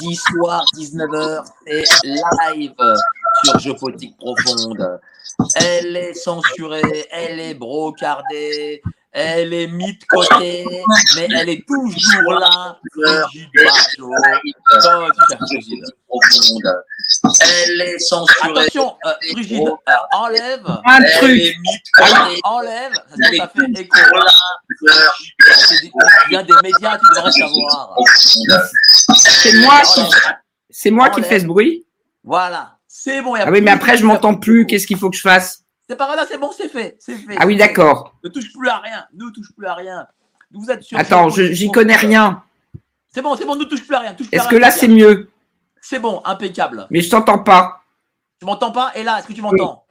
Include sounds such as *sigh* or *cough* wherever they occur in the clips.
Jeudi soir 19h, c'est live sur Géopolitique Profonde. Elle est censurée, elle est brocardée, elle est mise de côté, mais elle est toujours là. Elle est censurée. Attention, euh, Brigitte, euh, enlève. Un Elle truc. est mise de côté. Enlève. Ça, ça fait écho. C'est des- Il y a des médias, tu devrais savoir. C'est moi c'est moi qui fais ce bruit Voilà, c'est bon. y a Ah oui, mais après, je m'entends plus. Qu'est-ce qu'il faut que je fasse? C'est pas grave, c'est bon, c'est fait, c'est fait. Ah oui, d'accord. Ne touche plus à rien, ne touche plus à rien. Vous êtes sur. Attends, je- j'y connais rien. C'est bon, c'est bon, ne touche plus à rien. Est-ce que là, c'est mieux? C'est bon, impeccable. Mais je t'entends pas. Tu m'entends pas? Et là, est-ce que tu m'entends?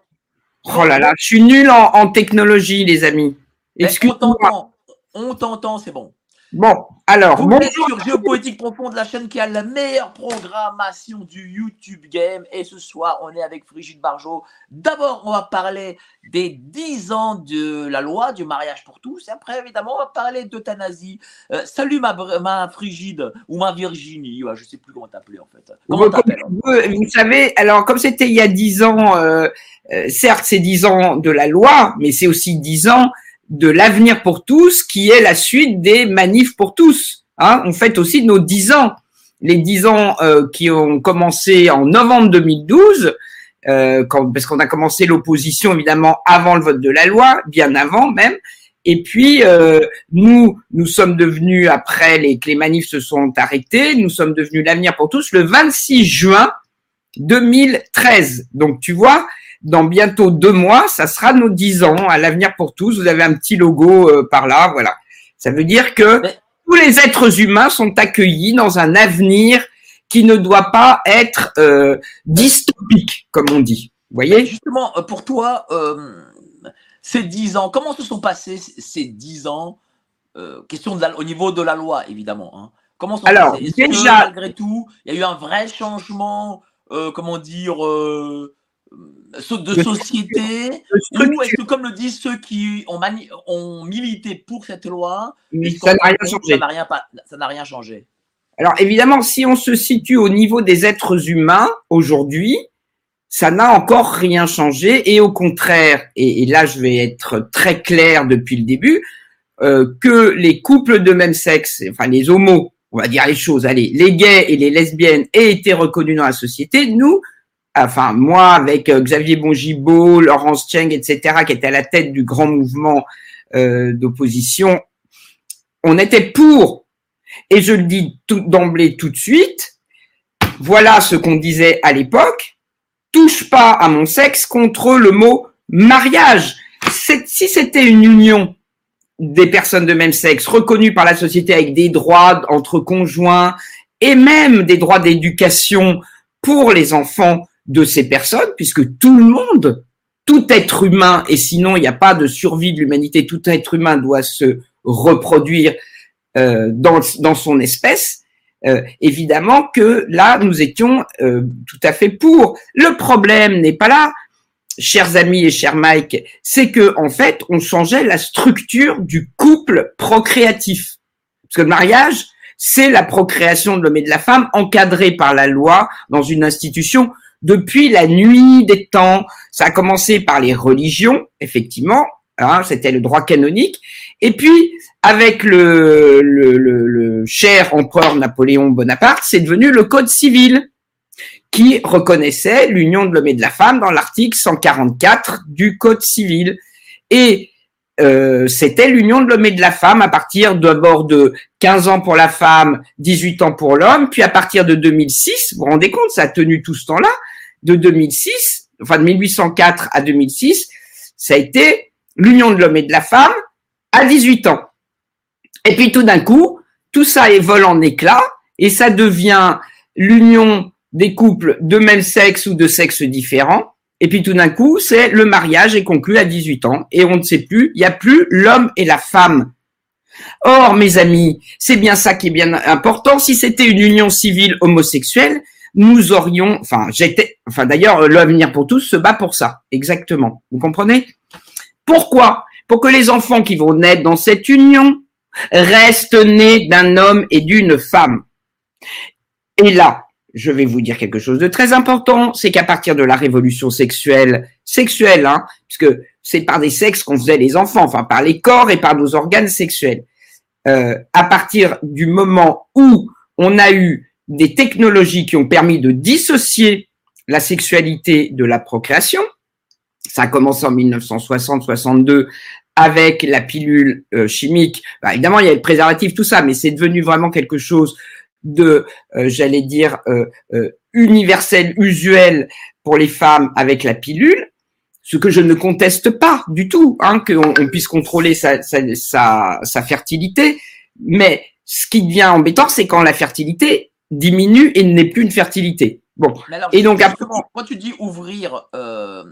Oh là là, je suis nul en, en technologie, les amis. Excuse-moi. t'entend, on t'entend, c'est bon. Bon, alors, Vous êtes sur Géopolitique Profonde, la chaîne qui a la meilleure programmation du YouTube Game. Et ce soir, on est avec Brigitte Barjot. D'abord, on va parler des 10 ans de la loi du mariage pour tous. Et après, évidemment, on va parler d'euthanasie. Euh, salut ma, ma Frigide ou ma Virginie. Ouais, je sais plus comment t'appeler en fait. Comment vous, t'appelles vous savez, alors, comme c'était il y a dix ans, euh, euh, certes, c'est dix ans de la loi, mais c'est aussi dix ans de l'avenir pour tous, qui est la suite des manifs pour tous. Hein, on fête aussi nos dix ans. Les dix ans euh, qui ont commencé en novembre 2012, euh, quand, parce qu'on a commencé l'opposition évidemment avant le vote de la loi, bien avant même. Et puis euh, nous, nous sommes devenus après les, que les manifs se sont arrêtés, nous sommes devenus l'avenir pour tous le 26 juin 2013. Donc tu vois, dans bientôt deux mois, ça sera nos dix ans à l'avenir pour tous. Vous avez un petit logo euh, par là, voilà. Ça veut dire que Mais- tous les êtres humains sont accueillis dans un avenir qui ne doit pas être euh, dystopique, comme on dit. Vous voyez? Justement, euh, pour toi, euh, ces 10 ans, comment se sont passés ces 10 ans? Question de la- au niveau de la loi, évidemment. hein. Comment se sont Alors, passés? Que, déjà- malgré tout, il y a eu un vrai changement, comment dire, de De société Ou est-ce que, comme le disent ceux qui ont, mani- ont milité pour cette loi, ça n'a rien changé. Ça n'a rien, pas- ça n'a rien changé. Alors évidemment, si on se situe au niveau des êtres humains aujourd'hui, ça n'a encore rien changé et au contraire, et, et là je vais être très clair depuis le début, euh, que les couples de même sexe, enfin les homos, on va dire les choses, allez, les gays et les lesbiennes aient été reconnus dans la société, nous, enfin moi avec euh, Xavier Bongibaud, Laurence Cheng, etc., qui était à la tête du grand mouvement euh, d'opposition, on était pour et je le dis tout d'emblée tout de suite, voilà ce qu'on disait à l'époque, touche pas à mon sexe contre le mot mariage. Si c'était une union des personnes de même sexe reconnue par la société avec des droits entre conjoints et même des droits d'éducation pour les enfants de ces personnes, puisque tout le monde, tout être humain, et sinon il n'y a pas de survie de l'humanité, tout être humain doit se reproduire euh, dans, dans son espèce, euh, évidemment que là, nous étions euh, tout à fait pour. Le problème n'est pas là, chers amis et cher Mike, c'est que en fait, on changeait la structure du couple procréatif. Parce que le mariage, c'est la procréation de l'homme et de la femme encadrée par la loi dans une institution depuis la nuit des temps. Ça a commencé par les religions, effectivement, hein, c'était le droit canonique, et puis avec le, cher empereur Napoléon Bonaparte, c'est devenu le Code civil qui reconnaissait l'union de l'homme et de la femme dans l'article 144 du Code civil. Euh, c'était l'union de l'homme et de la femme à partir d'abord de 15 ans pour la femme, 18 ans pour l'homme, puis à partir de 2006, vous vous rendez compte, ça a tenu tout ce temps-là, de 2006, enfin de 1804 à 2006, ça a été l'union de l'homme et de la femme à 18 ans. Et puis tout d'un coup, tout ça évole en éclats et ça devient l'union des couples de même sexe ou de sexe différents et puis tout d'un coup, c'est le mariage est conclu à 18 ans et on ne sait plus, il n'y a plus l'homme et la femme. Or, mes amis, c'est bien ça qui est bien important. Si c'était une union civile homosexuelle, nous aurions, enfin, j'étais, enfin, d'ailleurs, l'avenir pour tous se bat pour ça. Exactement. Vous comprenez? Pourquoi? Pour que les enfants qui vont naître dans cette union restent nés d'un homme et d'une femme. Et là, je vais vous dire quelque chose de très important, c'est qu'à partir de la révolution sexuelle, sexuelle, hein, puisque c'est par des sexes qu'on faisait les enfants, enfin par les corps et par nos organes sexuels. Euh, à partir du moment où on a eu des technologies qui ont permis de dissocier la sexualité de la procréation, ça a commencé en 1960-62 avec la pilule euh, chimique. Bah, évidemment, il y a le préservatif, tout ça, mais c'est devenu vraiment quelque chose de, euh, j'allais dire, euh, euh, universel, usuel pour les femmes avec la pilule, ce que je ne conteste pas du tout, hein, qu'on on puisse contrôler sa, sa, sa, sa fertilité, mais ce qui devient embêtant, c'est quand la fertilité diminue et n'est plus une fertilité. Bon. Alors, et donc après, quand tu dis ouvrir, euh,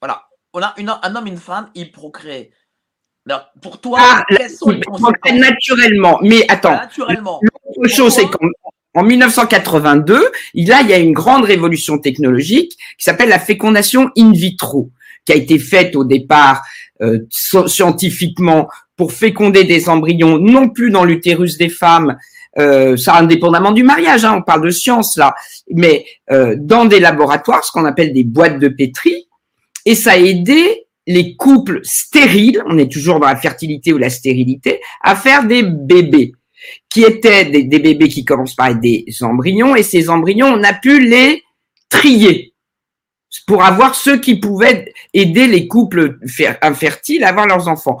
voilà, on a une, un homme et une femme, ils procréent. Alors, pour toi, ah, quelles sont les conséquences naturellement. Mais attends, Naturellement. L'autre chose, c'est qu'en en 1982, il là, il y a une grande révolution technologique qui s'appelle la fécondation in vitro, qui a été faite au départ euh, scientifiquement pour féconder des embryons, non plus dans l'utérus des femmes, euh, ça indépendamment du mariage, hein, on parle de science là, mais euh, dans des laboratoires, ce qu'on appelle des boîtes de pétri, et ça a aidé les couples stériles, on est toujours dans la fertilité ou la stérilité, à faire des bébés qui étaient des, bébés qui commencent par être des embryons, et ces embryons, on a pu les trier pour avoir ceux qui pouvaient aider les couples infertiles à avoir leurs enfants.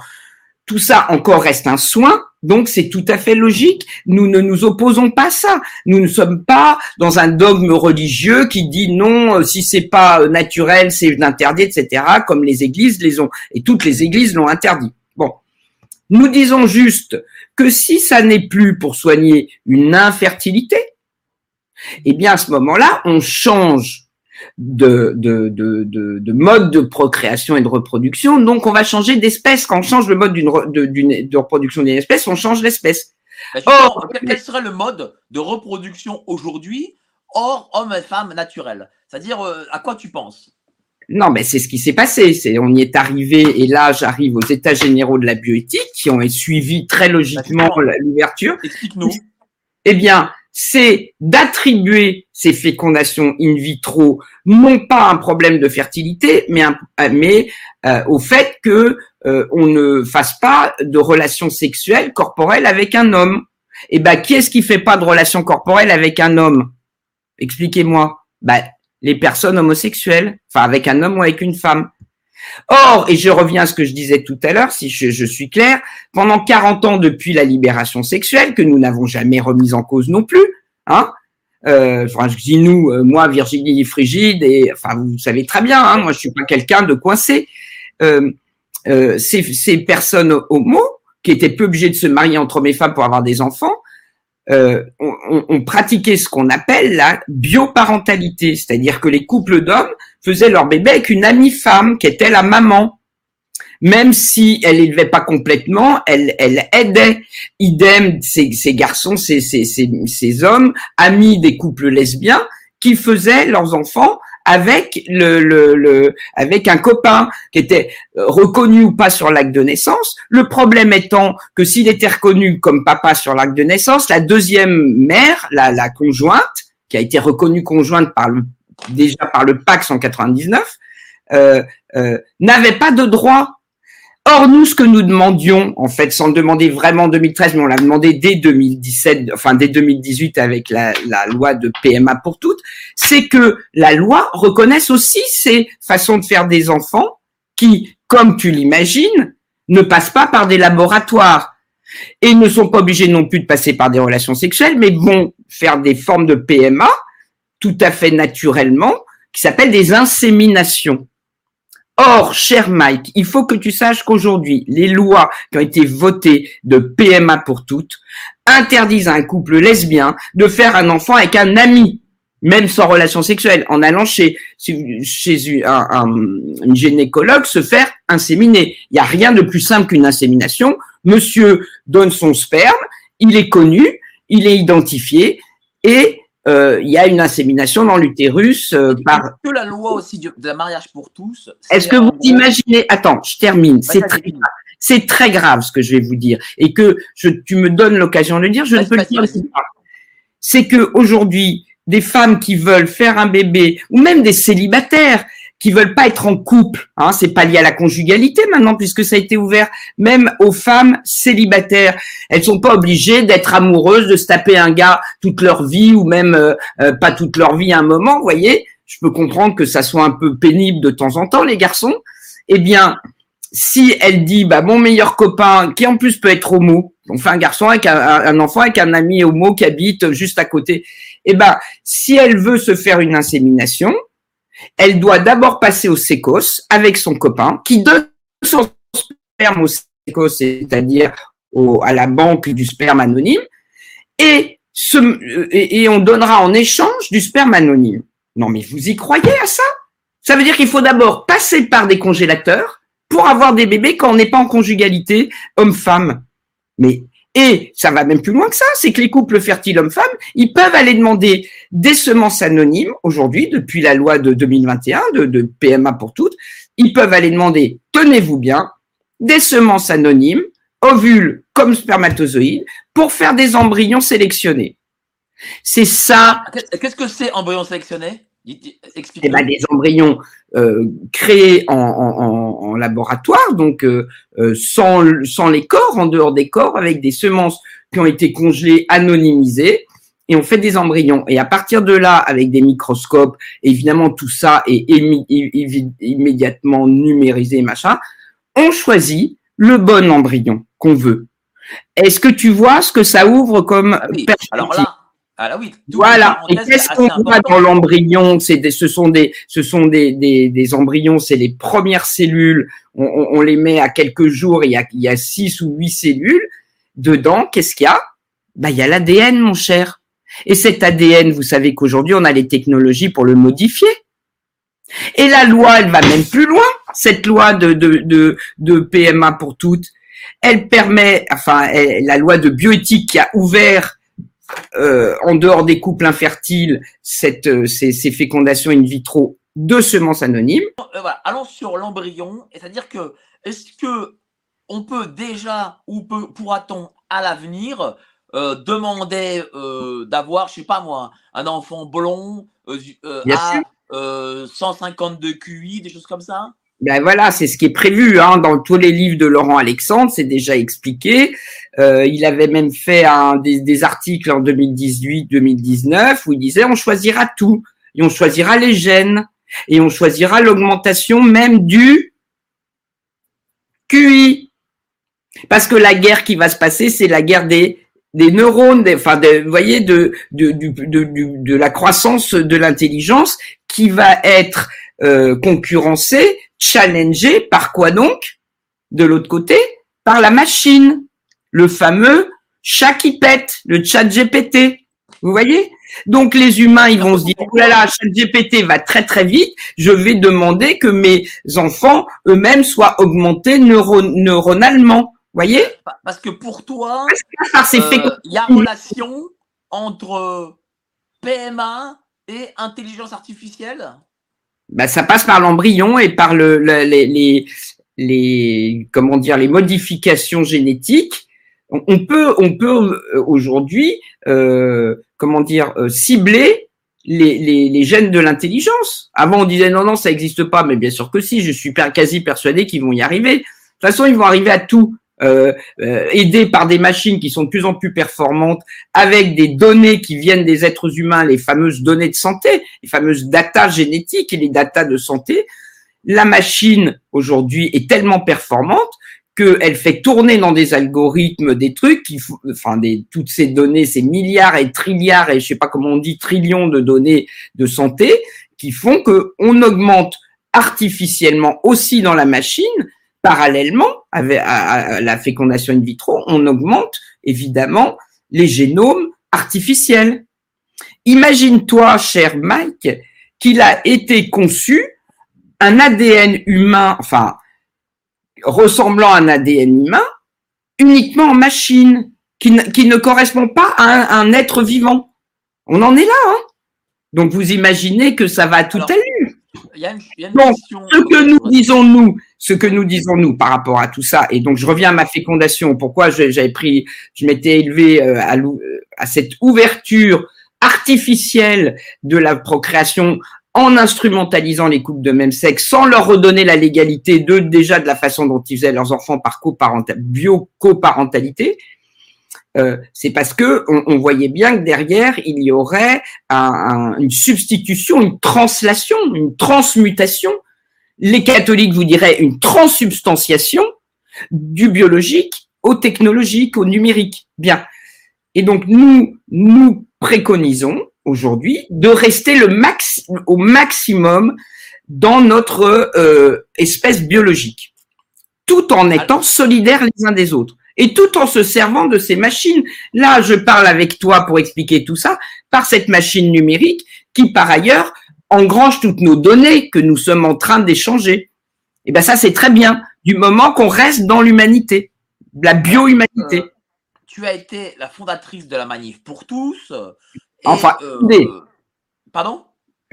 Tout ça encore reste un soin, donc c'est tout à fait logique. Nous ne nous opposons pas à ça. Nous ne sommes pas dans un dogme religieux qui dit non, si c'est pas naturel, c'est interdit, etc. Comme les églises les ont, et toutes les églises l'ont interdit. Bon, nous disons juste que si ça n'est plus pour soigner une infertilité, eh bien à ce moment-là, on change de, de, de, de, mode de procréation et de reproduction. Donc, on va changer d'espèce. Quand on change le mode d'une de, de reproduction d'une espèce, on change l'espèce. Or, quel serait le mode de reproduction aujourd'hui hors homme et femme naturel? C'est-à-dire, euh, à quoi tu penses? Non, mais c'est ce qui s'est passé. C'est, on y est arrivé, et là, j'arrive aux États généraux de la bioéthique, qui ont suivi très logiquement l'ouverture. Explique-nous. Eh bien, c'est d'attribuer ces fécondations in vitro non pas un problème de fertilité, mais, un, mais euh, au fait que euh, on ne fasse pas de relations sexuelles corporelles avec un homme. Eh ben, qui est-ce qui fait pas de relations corporelles avec un homme? Expliquez-moi. Ben, les personnes homosexuelles, enfin avec un homme ou avec une femme. Or, et je reviens à ce que je disais tout à l'heure, si je, je, suis clair, pendant 40 ans depuis la libération sexuelle, que nous n'avons jamais remise en cause non plus, hein, euh, je dis nous, euh, moi, Virginie Frigide, et enfin, vous savez très bien, hein, moi, je suis pas quelqu'un de coincé. Euh, euh, ces, ces personnes homo, qui étaient peu obligées de se marier entre hommes et femmes pour avoir des enfants, euh, on, on, pratiquait ce qu'on appelle la bioparentalité, c'est-à-dire que les couples d'hommes faisaient leur bébé avec une amie femme qui était la maman. Même si elle élevait pas complètement, elle, elle aidait. Idem, ces, ces garçons, ces, ces, ces, ces hommes, amis des couples lesbiens, qui faisaient leurs enfants avec le, le, le, avec un copain qui était reconnu ou pas sur l'acte de naissance. Le problème étant que s'il était reconnu comme papa sur l'acte de naissance, la deuxième mère, la, la conjointe, qui a été reconnue conjointe par le, déjà par le PAC 199, euh, euh, n'avait pas de droit Or, nous, ce que nous demandions, en fait, sans le demander vraiment en 2013, mais on l'a demandé dès 2017, enfin dès 2018 avec la, la loi de PMA pour toutes, c'est que la loi reconnaisse aussi ces façons de faire des enfants qui, comme tu l'imagines, ne passent pas par des laboratoires et ne sont pas obligés non plus de passer par des relations sexuelles, mais vont faire des formes de PMA tout à fait naturellement, qui s'appellent des inséminations. Or, cher Mike, il faut que tu saches qu'aujourd'hui, les lois qui ont été votées de PMA pour toutes interdisent à un couple lesbien de faire un enfant avec un ami, même sans relation sexuelle, en allant chez, un, un, gynécologue se faire inséminer. Il n'y a rien de plus simple qu'une insémination. Monsieur donne son sperme, il est connu, il est identifié et il y a une insémination dans l'utérus euh, par. Que la loi aussi de la mariage pour tous. Est-ce que vous imaginez Attends, je termine. C'est très, c'est très grave ce que je vais vous dire et que je, tu me donnes l'occasion de le dire. Je ne peux le dire. C'est que aujourd'hui, des femmes qui veulent faire un bébé ou même des célibataires qui veulent pas être en couple. Hein, c'est pas lié à la conjugalité maintenant puisque ça a été ouvert même aux femmes célibataires. Elles sont pas obligées d'être amoureuses, de se taper un gars toute leur vie ou même euh, euh, pas toute leur vie à un moment. Vous voyez, je peux comprendre que ça soit un peu pénible de temps en temps les garçons. Eh bien, si elle dit bah mon meilleur copain qui en plus peut être homo, on fait un garçon avec un, un enfant avec un ami homo qui habite juste à côté. Eh ben, si elle veut se faire une insémination, elle doit d'abord passer au sécos avec son copain, qui donne son sperme au sécos, c'est-à-dire à la banque du sperme anonyme, et, et, on donnera en échange du sperme anonyme. Non, mais vous y croyez à ça? Ça veut dire qu'il faut d'abord passer par des congélateurs pour avoir des bébés quand on n'est pas en conjugalité homme-femme. Mais et ça va même plus loin que ça, c'est que les couples fertiles hommes-femmes, ils peuvent aller demander des semences anonymes aujourd'hui, depuis la loi de 2021 de, PMA pour toutes, ils peuvent aller demander, tenez-vous bien, des semences anonymes, ovules comme spermatozoïdes, pour faire des embryons sélectionnés. C'est ça. Qu'est-ce que c'est embryon sélectionné eh ben, des embryons euh, créés en, en, en, laboratoire, donc euh, euh, sans, sans les corps, en dehors des corps, avec des semences qui ont été congelées, anonymisées, et on fait des embryons. Et à partir de là, avec des microscopes, évidemment tout ça est immédiatement numérisé, machin, on choisit le bon embryon qu'on veut. Est-ce que tu vois ce que ça ouvre comme ah Alors là, ah oui, voilà. Et qu'est-ce qu'on voit dans l'embryon? C'est ce sont des, ce sont des, des, des embryons, c'est les premières cellules. On, on, les met à quelques jours. Il y a, il y a six ou huit cellules dedans. Qu'est-ce qu'il y a? Bah, il y a l'ADN, mon cher. Et cet ADN, vous savez qu'aujourd'hui, on a les technologies pour le modifier. Et la loi, elle va même plus loin. Cette loi de, de, de, de PMA pour toutes, elle permet, enfin, la loi de bioéthique qui a ouvert euh, en dehors des couples infertiles, cette, euh, ces, fécondations in vitro de semences anonymes. Euh, Allons sur l'embryon, c'est-à-dire que est-ce que on peut déjà ou pourra-t-on à l'avenir demander d'avoir, je sais pas moi, un enfant blond à 152 QI, des choses comme ça? Ben voilà, c'est ce qui est prévu hein, dans tous les livres de Laurent Alexandre, c'est déjà expliqué. Euh, il avait même fait un, des, des articles en 2018-2019 où il disait on choisira tout et on choisira les gènes et on choisira l'augmentation même du QI. Parce que la guerre qui va se passer, c'est la guerre des des neurones, des, enfin, vous voyez, de, de, de, de, la croissance de l'intelligence qui va être euh, concurrencée challengé par quoi donc? De l'autre côté, par la machine, le fameux chat qui pète, le chat GPT. Vous voyez? Donc les humains, ils vont se dire, oh là là, chat GPT va très très vite, je vais demander que mes enfants eux-mêmes soient augmentés neuronalement. Vous voyez? Parce que pour toi, euh, il y a relation entre PMA et intelligence artificielle? Bah, ça passe par l'embryon et par le, les, les, les, comment dire, les modifications génétiques. On, peut, on peut euh, aujourd'hui, euh, comment dire, euh, cibler les, les, les, gènes de l'intelligence. Avant, on disait non, non, ça n'existe pas, mais bien sûr que si. Je suis quasi persuadé qu'ils vont y arriver. De toute façon, ils vont arriver à tout. Euh, euh, aidés par des machines qui sont de plus en plus performantes, avec des données qui viennent des êtres humains, les fameuses données de santé, les fameuses data génétiques et les data de santé, la machine aujourd'hui est tellement performante qu'elle fait tourner dans des algorithmes des trucs, qui, enfin des, toutes ces données, ces milliards et trilliards et je sais pas comment on dit trillions de données de santé, qui font que on augmente artificiellement aussi dans la machine, parallèlement avec à la fécondation in vitro, on augmente évidemment les génomes artificiels. Imagine-toi, cher Mike, qu'il a été conçu un ADN humain, enfin ressemblant à un ADN humain, uniquement en machine, qui ne, qui ne correspond pas à un, être vivant. On en est là, hein Donc vous imaginez que ça va à toute allure. Donc, ce que nous disons nous, ce que nous disons nous par rapport à tout ça, et donc je reviens à ma fécondation. Pourquoi j'avais pris, je m'étais élevé euh, à, euh, à cette ouverture artificielle de la procréation en instrumentalisant les couples de même sexe, sans leur redonner la légalité de déjà de la façon dont ils faisaient leurs enfants par bio-coparentalité, euh, c'est parce que on, voyait bien que derrière il y aurait une substitution, une translation, une transmutation. Les catholiques vous diraient une transsubstantiation du biologique au technologique, au numérique. Bien. Et donc nous nous préconisons aujourd'hui de rester le max, au maximum dans notre euh, espèce biologique, tout en étant solidaires les uns des autres et tout en se servant de ces machines. Là, je parle avec toi pour expliquer tout ça par cette machine numérique qui, par ailleurs, engrange toutes nos données que nous sommes en train d'échanger. Et ben ça, c'est très bien, du moment qu'on reste dans l'humanité, la bio-humanité. Euh, tu as été la fondatrice de la manif pour tous. Enfin, euh. Pardon?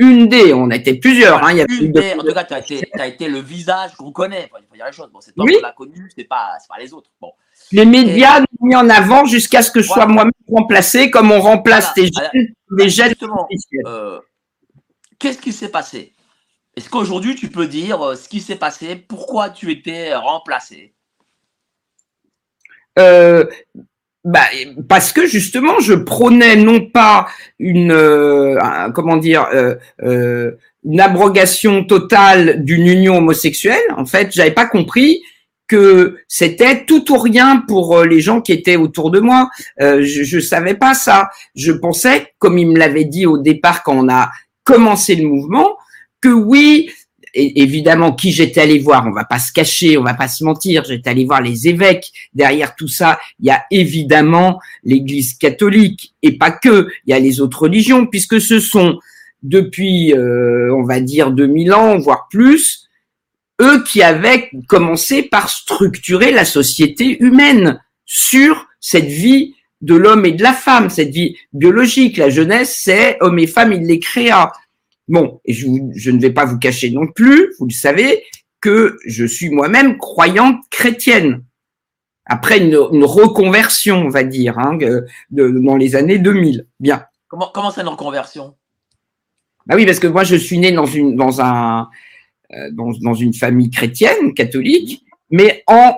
Une D, on a été plusieurs. Hein, il y a une D, en tout cas, tu as, été le visage qu'on connaît. Il faut dire les choses. Bon, c'est toi oui. l'a connu, c'est pas, pas les autres. Bon. Les médias nous ont mis en avant jusqu'à ce que je sois moi-même remplacé, comme on remplace tes des jeunes. Euh, Qu'est-ce qui s'est passé? Est-ce qu'aujourd'hui tu peux dire euh, ce qui s'est passé Pourquoi tu étais remplacé? Euh, bah, parce que justement, je prônais non pas une euh, comment dire euh, euh, une abrogation totale d'une union homosexuelle. En fait, j'avais pas compris que c'était tout ou rien pour les gens qui étaient autour de moi. je, je savais pas ça. Je pensais, comme il me l'avait dit au départ quand on a commencé le mouvement, que oui, évidemment qui j'étais allé voir, on va pas se cacher, on va pas se mentir, j'étais allé voir les évêques. Derrière tout ça, il y a évidemment l'Église catholique et pas que, il y a les autres religions puisque ce sont depuis euh, on va dire 2000 ans voire plus eux qui avaient commencé par structurer la société humaine sur cette vie de l'homme et de la femme, cette vie biologique. La jeunesse, c'est homme et femme, il les créa. Bon, et je, ne vais pas vous cacher non plus, vous le savez, que je suis moi-même croyante chrétienne. Après une, reconversion, on va dire, hein, dans les années 2000. Bien. Comment, comment c'est une reconversion? Bah oui, parce que moi, je suis né dans une, dans un, euh, dans, une famille chrétienne, catholique, mais en,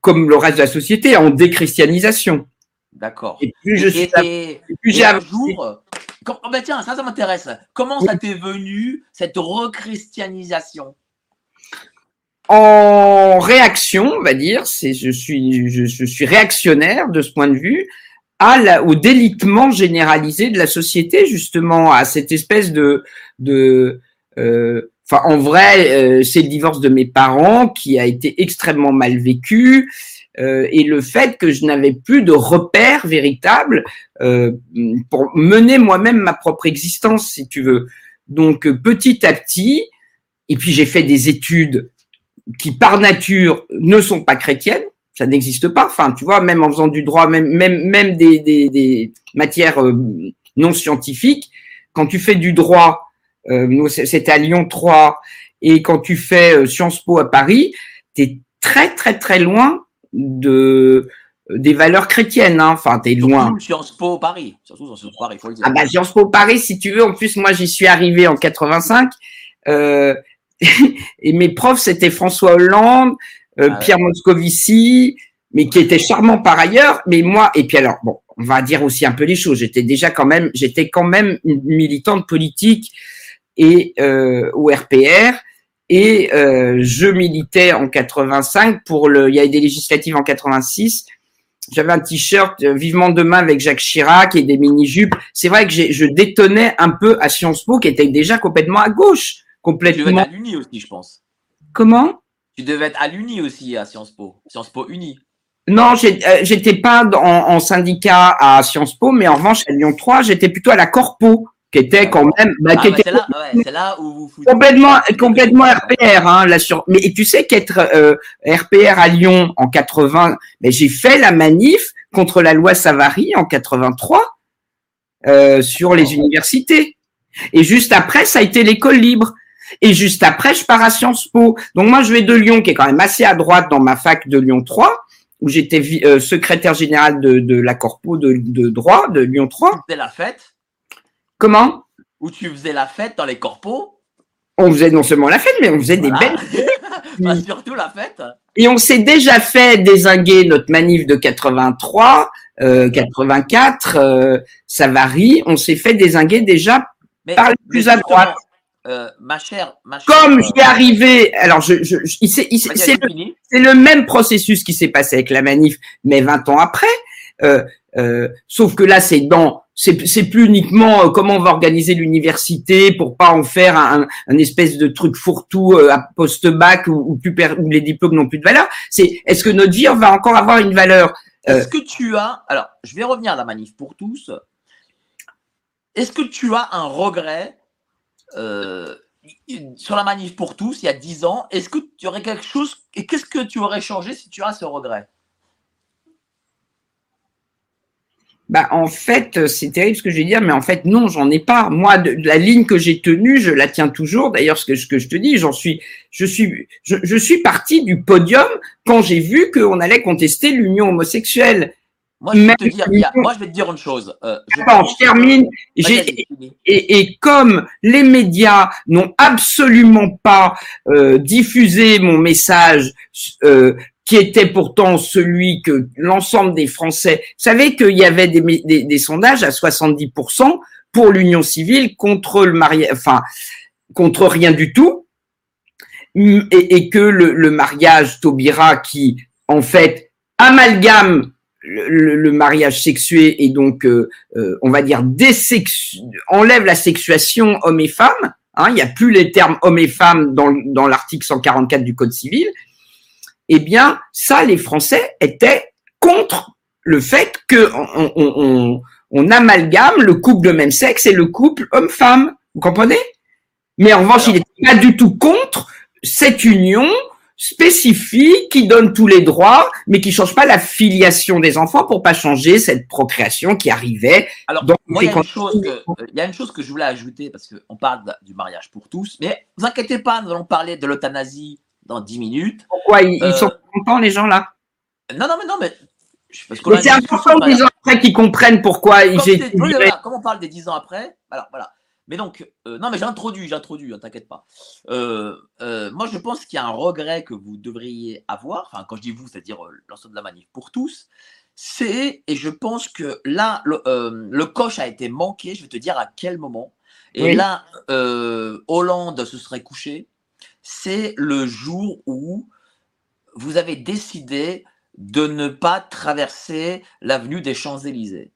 comme le reste de la société, en déchristianisation. D'accord. Et plus je suis, et, plus j'ai un jour, Oh, ben tiens, ça, ça m'intéresse. Comment ça t'est venu, cette rechristianisation En réaction, on va dire, c'est je suis, je, suis réactionnaire de ce point de vue à au délitement généralisé de la société, justement, à cette espèce de, de euh, Enfin, en vrai, euh, c'est le divorce de mes parents qui a été extrêmement mal vécu. Euh, et le fait que je n'avais plus de repères véritables euh, pour mener moi-même ma propre existence, si tu veux. Donc petit à petit, et puis j'ai fait des études qui par nature ne sont pas chrétiennes, ça n'existe pas. Enfin, tu vois, même en faisant du droit, même même même des, des, des matières euh, non scientifiques, quand tu fais du droit, euh, c'était à Lyon 3, et quand tu fais Sciences Po à Paris, tu es très très très loin de des valeurs chrétiennes. Hein. Enfin, t'es loin. Sciences Po Paris. Surtout Sciences Po Paris, faut le dire. Ah bah Sciences Po Paris, si tu veux. En plus, moi, j'y suis arrivé en 85. Euh, *laughs* et mes profs, c'était François Hollande, euh, ah Pierre Moscovici, mais qui était charmant par ailleurs. Mais moi, et puis alors, bon, on va dire aussi un peu les choses. J'étais déjà quand même, j'étais quand même une militante politique et euh, au RPR et euh, je militais en 85 pour le. Il y a eu des législatives en 86. J'avais un t-shirt euh, vivement demain avec Jacques Chirac et des mini-jupes. C'est vrai que je détonnais un peu à Sciences Po, qui était déjà complètement à gauche, Tu devais être complètement. à l'Uni aussi, je pense. Comment? Tu devais être à l'Uni aussi à Sciences Po. Sciences Po Uni. Non, euh, j'étais pas dans- en, syndicat à Sciences Po, mais en revanche à Lyon 3, j'étais plutôt à la Corpo, qui était quand même, bah, Ah, bah, c'est là, ouais, c'est là où vous foutez- complètement, complètement RPR, hein, là sur. Mais et tu sais qu'être euh, RPR à Lyon en 80, mais j'ai fait la manif contre la loi Savary en 83 euh, sur les universités. Et juste après, ça a été l'école libre. Et juste après, je pars à Sciences Po. Donc moi, je vais de Lyon, qui est quand même assez à droite dans ma fac de Lyon 3, où j'étais euh, secrétaire général de, de la Corpo de, de droit de Lyon 3. Tu faisais la fête. Comment? Où tu faisais la fête dans les corpos? On faisait non seulement la fête, mais on faisait des belles *laughs* Enfin, surtout la fête. Et on s'est déjà fait désinguer notre manif de 83, euh, 84, euh, ça varie. On s'est fait désinguer déjà Mais, Par les plus à droite. euh, ma chère, ma chère, comme euh, j'y arrivais. Alors, je, je, c'est le, fini. c'est le même processus qui s'est passé avec la manif, mais 20 ans après. Euh, euh, sauf que là, c'est dans, c'est, plus uniquement euh, comment on va organiser l'université pour pas en faire un, espèce de truc fourre-tout euh, à post-bac per- où les diplômes n'ont plus de valeur. C'est est-ce que notre vie va encore avoir une valeur Euh, Est-ce que tu as. Alors, je vais revenir à la manif pour tous. Est-ce que tu as un regret sur la manif pour tous il y a 10 ans? Est-ce que tu aurais quelque chose. Et qu'est-ce que tu aurais changé si tu as ce regret? Bah, en fait, euh, c'est terrible ce que je vais dire, mais en fait, non, j'en ai pas. Moi, de, de la ligne que j'ai tenue, je la tiens toujours. D'ailleurs, ce que, ce que je te dis, j'en suis, je suis, je, je suis parti du podium quand j'ai vu qu'on allait contester l'union homosexuelle. moi je, vais te dire, a- moi, je vais te dire une chose. euh, je Attends, pense- je termine. Et, et comme les médias n'ont absolument pas euh, diffusé mon message, euh, qui était pourtant celui que l'ensemble des Français, vous savez qu'il y avait des, sondages à 70% pour l'union civile contre le mariage, enfin contre rien du tout, et, que le, mariage Taubira qui en fait amalgame le, mariage sexué et donc euh, euh, on va dire enlève la sexuation homme et femme. Hein, il n'y a plus les termes homme et femme dans, dans l'article 144 du Code civil. Eh bien, ça, les Français étaient contre le fait que on, on- on- on amalgame le couple de même sexe et le couple homme-femme. Vous comprenez? Mais en revanche, il n'était pas du tout contre cette union spécifique qui donne tous les droits, mais qui change pas la filiation des enfants pour pas changer cette procréation qui arrivait Alors, il y, a une chose que, il y a une chose que je voulais ajouter parce qu'on parle du mariage pour tous, mais vous inquiétez pas, nous allons parler de l'euthanasie dans 10 minutes. Pourquoi ils, ils Euh, sont contents, les gens là Non, non, mais non, mais. Mais c'est important sur la- dix ans après qu'ils comprennent pourquoi j'ai voilà, comme on parle des 10 ans après, voilà, voilà. Mais donc, euh, non, mais j'ai introduit, j'ai introduit, hein, t'inquiète pas. Euh, moi, je pense qu'il y a un regret que vous devriez avoir, enfin, quand je dis vous, c'est-à-dire l'ensemble de la manif pour tous, c'est, et je pense que là, le, le coche a été manqué, je vais te dire à quel moment. Et Oui. là, Hollande se serait couché, c'est le jour où vous avez décidé de ne pas traverser l'avenue des Champs-Élysées.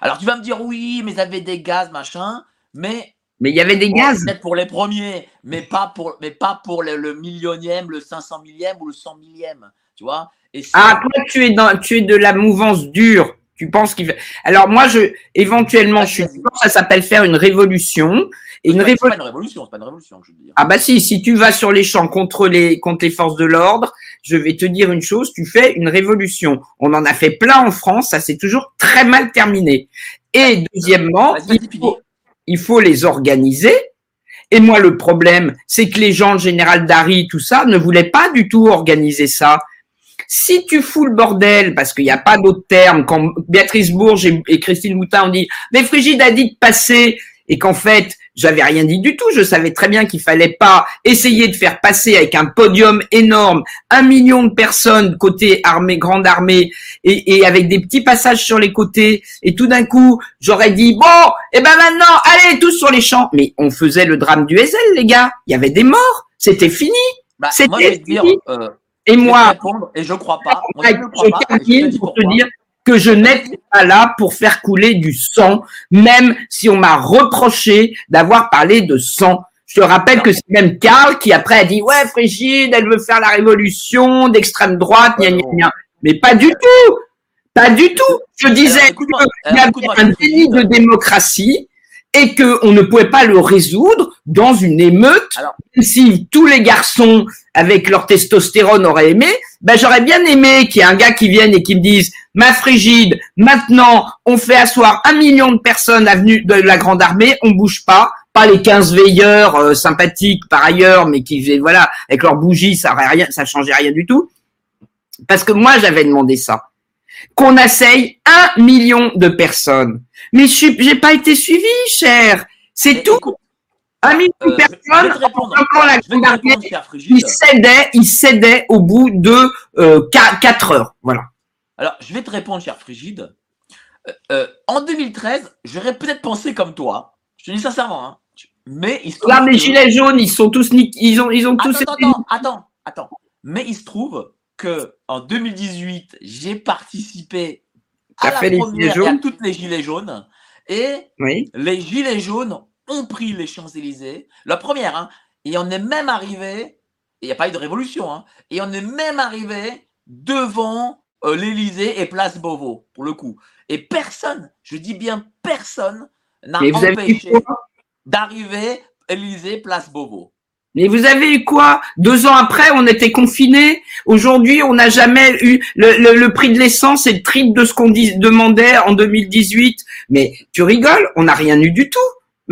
Alors tu vas me dire oui, mais ils avaient des gaz, machin, mais Mais il y avait des bon, gaz. peut-être pour les premiers, mais pas pour, mais pas pour le, le millionième, le 500 millième ou le 100 millième, tu vois. Et Ah, toi, tu es dans, tu es de la mouvance dure. Tu penses qu'il fait. Alors moi, je, éventuellement, je suis. Ça s'appelle faire une révolution. Et une pas- pas une révolution, c'est pas une révolution je veux dire. Ah bah si, si tu vas sur les champs contre les contre les forces de l'ordre, je vais te dire une chose, tu fais une révolution. On en a fait plein en France, ça s'est toujours très mal terminé. Et deuxièmement, Vas-y, vas-y, il faut, il faut les organiser. Et moi, le problème, c'est que les gens, le général Dari, tout ça, ne voulaient pas du tout organiser ça. Si tu fous le bordel, parce qu'il n'y a pas d'autre terme, quand Béatrice Bourges et Christine Moutin ont dit, mais Frigide a dit de passer, et qu'en fait, j'avais rien dit du tout. Je savais très bien qu'il fallait pas essayer de faire passer avec un podium énorme un million de personnes côté armée, grande armée, et, et avec des petits passages sur les côtés. Et tout d'un coup, j'aurais dit bon, et ben maintenant, allez tous sur les champs. Mais on faisait le drame du Ezel, les gars. Il y avait des morts. C'était fini. Bah, C'était dire, fini. euh, Et moi, répondre, et je crois pas. Moi, je ne crois je pas, et je te termine dis pour te dire que je n'étais pas là pour faire couler du sang, même si on m'a reproché d'avoir parlé de sang. Je te rappelle que c'est même Karl qui après a dit ouais Frigide, elle veut faire la révolution d'extrême droite, gna, gna, gna. mais pas du tout, pas du tout. Je disais Alors, écoute-moi, qu'il y alors, avait un déni de démocratie et que on ne pouvait pas le résoudre dans une émeute. Alors- Même si tous les garçons avec leur testostérone auraient aimé, ben j'aurais bien aimé qu'il y ait un gars qui vienne et qui me dise ma frigide, maintenant on fait asseoir un million de personnes avenues de la grande armée, on bouge pas, pas les 15 veilleurs euh, sympathiques par ailleurs, mais qui voilà avec leurs bougies, ça aurait rien, ça changeait rien du tout. Parce que moi j'avais demandé ça, qu'on essaye un million de personnes. Mais je pas été suivi, cher. C'est tout. Million euh, cher il Frigide. cédait, il cédait au bout de euh, 4 heures. Voilà. Alors, je vais te répondre, cher Frigide. Euh, euh, en 2013, j'aurais peut-être pensé comme toi. Je te dis sincèrement. Hein. Mais il se trouve. Là, les gilets jaunes, ils sont tous ils ont, ils ont tous. Attends, été- attends, attends. Mais il se trouve que en 2018, j'ai participé à la fait les première gilets et à jaunes? toutes les gilets jaunes. Et Oui. les gilets jaunes ont pris les Champs-Élysées. La première, hein. Et on est même arrivé, il n'y a pas eu de révolution, hein. Et on est même arrivé devant euh, l'Élysée et Place Beauvau, pour le coup. Et personne, je dis bien personne, n'a empêché d'arriver Élysée, Place Beauvau. Mais vous avez eu quoi? Deux ans après, on était confinés. Aujourd'hui, on n'a jamais eu le, le- le prix de l'essence est le triple de ce qu'on demandait en 2018. Mais tu rigoles On n'a rien eu du tout,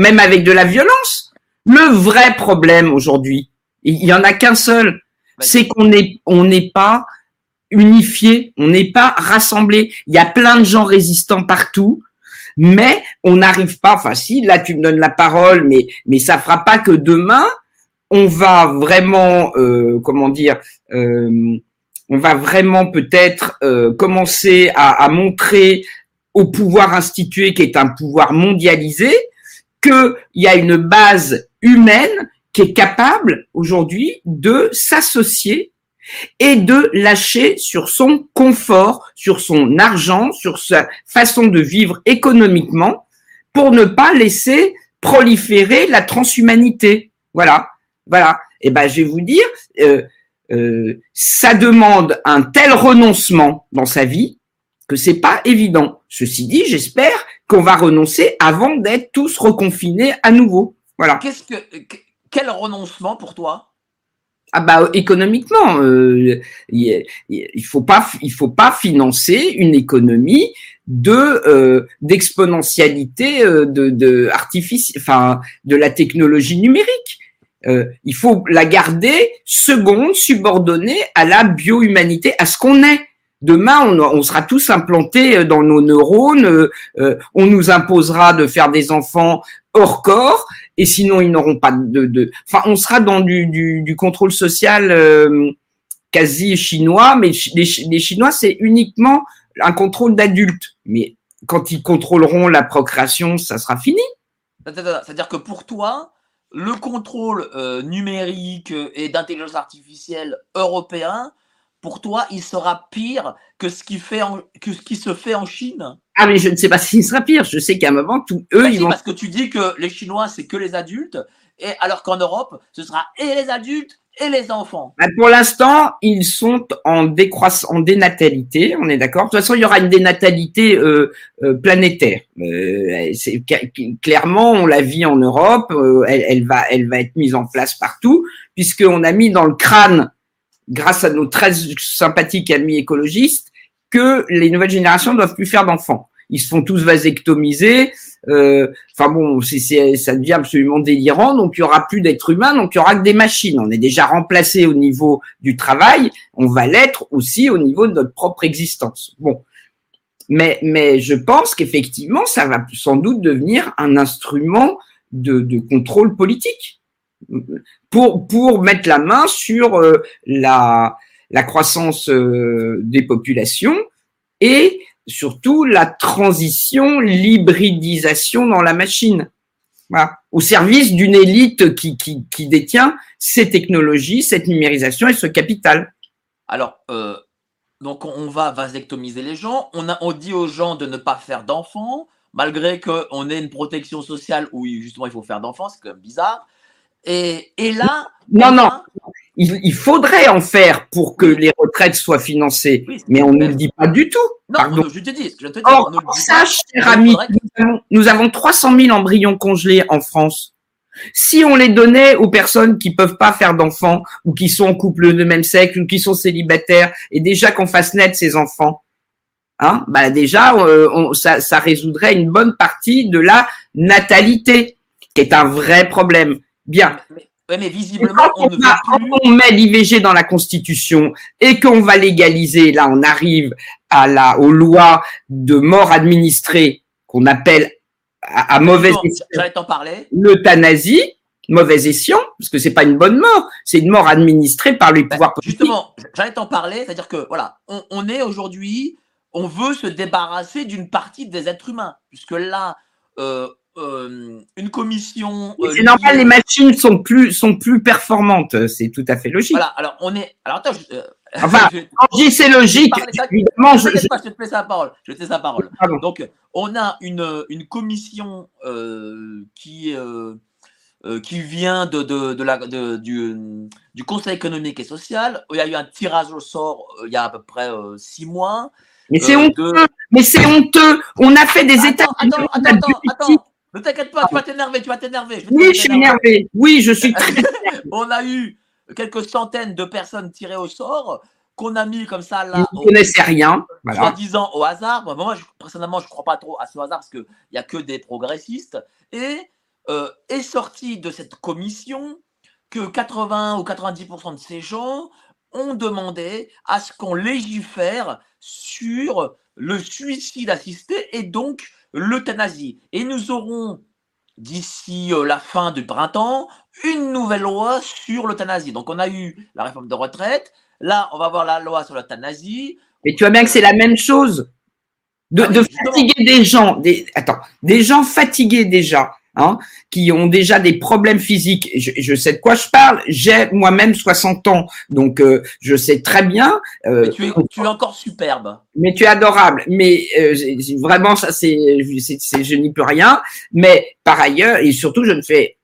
même avec de la violence. Le vrai problème aujourd'hui, il y en a qu'un seul, c'est qu'on n'est on n'est pas unifié, on n'est pas rassemblé. Il y a plein de gens résistants partout, mais on n'arrive pas. Enfin, si là tu me donnes la parole, mais mais ça fera pas que demain on va vraiment, euh, comment dire, euh, on va vraiment peut-être euh, commencer à, à montrer au pouvoir institué, qui est un pouvoir mondialisé, qu'il y a une base humaine qui est capable aujourd'hui de s'associer et de lâcher sur son confort, sur son argent, sur sa façon de vivre économiquement, pour ne pas laisser proliférer la transhumanité. Voilà, voilà. Et ben, je vais vous dire, euh, euh, ça demande un tel renoncement dans sa vie que c'est pas évident. Ceci dit, j'espère qu'on va renoncer avant d'être tous reconfinés à nouveau. Voilà. Qu'est-ce que que- quel renoncement pour toi? Ah bah économiquement, euh, il il faut pas il faut pas financer une économie de euh, d'exponentialité euh, de de artifici- enfin de la technologie numérique. Euh, il faut la garder seconde, subordonnée à la bio-humanité, à ce qu'on est. Demain, on, on sera tous implantés euh, dans nos neurones. euh, euh, on nous imposera de faire des enfants hors corps, et sinon ils n'auront pas de, de. Enfin, on sera dans du, du, du contrôle social euh, quasi chinois, mais les, les Chinois c'est uniquement un contrôle d'adultes. Mais quand ils contrôleront la procréation, ça sera fini. C'est-à-dire que pour toi, le contrôle euh, numérique et d'intelligence artificielle européen, pour toi, il sera pire que ce qui, fait en- que ce qui se fait en Chine? Ah mais je ne sais pas s'il sera pire. Je sais qu'à un moment, tous eux, Bah ils si, vont. Parce que tu dis que les Chinois, c'est que les adultes, et alors qu'en Europe, ce sera et les adultes et les enfants. Bah, Pour l'instant, ils sont en décroissance, en dénatalité. On est d'accord? De toute façon, il y aura une dénatalité euh, euh, planétaire. Euh, clairement, on la vit en Europe. elle, elle va, elle va être mise en place partout, puisqu'on a mis dans le crâne, grâce à nos très sympathiques amis écologistes, que les nouvelles générations ne doivent plus faire d'enfants. Ils se font tous vasectomiser. Euh, Enfin bon, ça devient absolument délirant. Donc il y aura plus d'êtres humains, donc il y aura que des machines. On est déjà remplacé au niveau du travail. On va l'être aussi au niveau de notre propre existence. Bon, mais je pense qu'effectivement, ça va sans doute devenir un instrument de contrôle politique pour, pour mettre la main sur euh, la, la croissance euh, des populations et surtout la transition, l'hybridisation dans la machine. Au service d'une élite qui, qui, qui, détient ces technologies, cette numérisation et ce capital. Alors, euh, donc on va vasectomiser les gens, on, on dit aux gens de ne pas faire d'enfants, malgré qu'on ait une protection sociale où justement il faut faire d'enfants, c'est quand même bizarre. Et, et là. Non, non. Il, il, faudrait en faire pour que les retraites soient financées. Oui, mais on ne le dit pas du tout. Non, Pardon. je te dis. Je te dis Or, on ça, cher ami, nous avons, nous avons 300 000 embryons congelés en France. Si on les donnait aux personnes qui peuvent pas faire d'enfants ou qui sont en couple de même sexe ou qui sont célibataires et déjà qu'on fasse naître ces enfants, hein, bah déjà euh, on, ça, ça résoudrait une bonne partie de la natalité, qui est un vrai problème. Bien. Mais, mais visiblement, on, on, va, on, met l'IVG dans la Constitution et qu'on va légaliser, là, on arrive à la, aux lois de mort administrée qu'on appelle à, à mauvais l'euthanasie, mauvais escient, parce que c'est pas une bonne mort, c'est une mort administrée par les ben, pouvoirs politiques. Justement, j'allais t'en parler, c'est-à-dire que voilà, on, on est aujourd'hui, on veut se débarrasser d'une partie des êtres humains, puisque là, euh, euh, une commission. Euh, c'est normal, les machines sont plus sont plus performantes, c'est tout à fait logique. Voilà, alors on est. Alors attends, je, euh, Enfin, *laughs* quand je dis c'est logique, évidemment, je, je... Pas, je te fais sa parole. Je te fais sa parole. Pardon. Donc, on a une, une commission euh, qui, euh, qui vient de, de, de la, de, du, du Conseil économique et social. Il y a eu un tirage au sort il y a à peu près six mois. Mais c'est honteux. Mais c'est honteux. On a fait des états. Attends, attends, attends. Ne t'inquiète pas, tu vas t'énerver, tu vas t'énerver. Oui, je suis énervé. Oui, je suis très *laughs* On a eu quelques centaines de personnes tirées au sort qu'on a mis comme ça là. Vous ne connaissez rien. Voilà. Soi-disant au hasard. Moi, moi je, personnellement, je ne crois pas trop à ce hasard parce qu'il n'y a que des progressistes. Et euh, est sorti de cette commission que 80 ou 90% de ces gens ont demandé à ce qu'on légifère sur le suicide assisté et donc l'euthanasie. Et nous aurons d'ici euh, la fin du printemps une nouvelle loi sur l'euthanasie. Donc on a eu la réforme de retraite, là on va avoir la loi sur l'euthanasie. Mais tu vois bien que c'est la même chose. De, Ah de fatiguer des gens, des, attends, des gens fatigués déjà, hein, qui ont déjà des problèmes physiques. Je, je sais de quoi je parle. J'ai moi-même 60 ans, donc euh, je sais très bien. euh, Mais tu es, tu es encore superbe. mais tu es adorable. Mais euh, vraiment, ça, c'est- je n'y peux rien. Mais par ailleurs, et surtout, je ne fais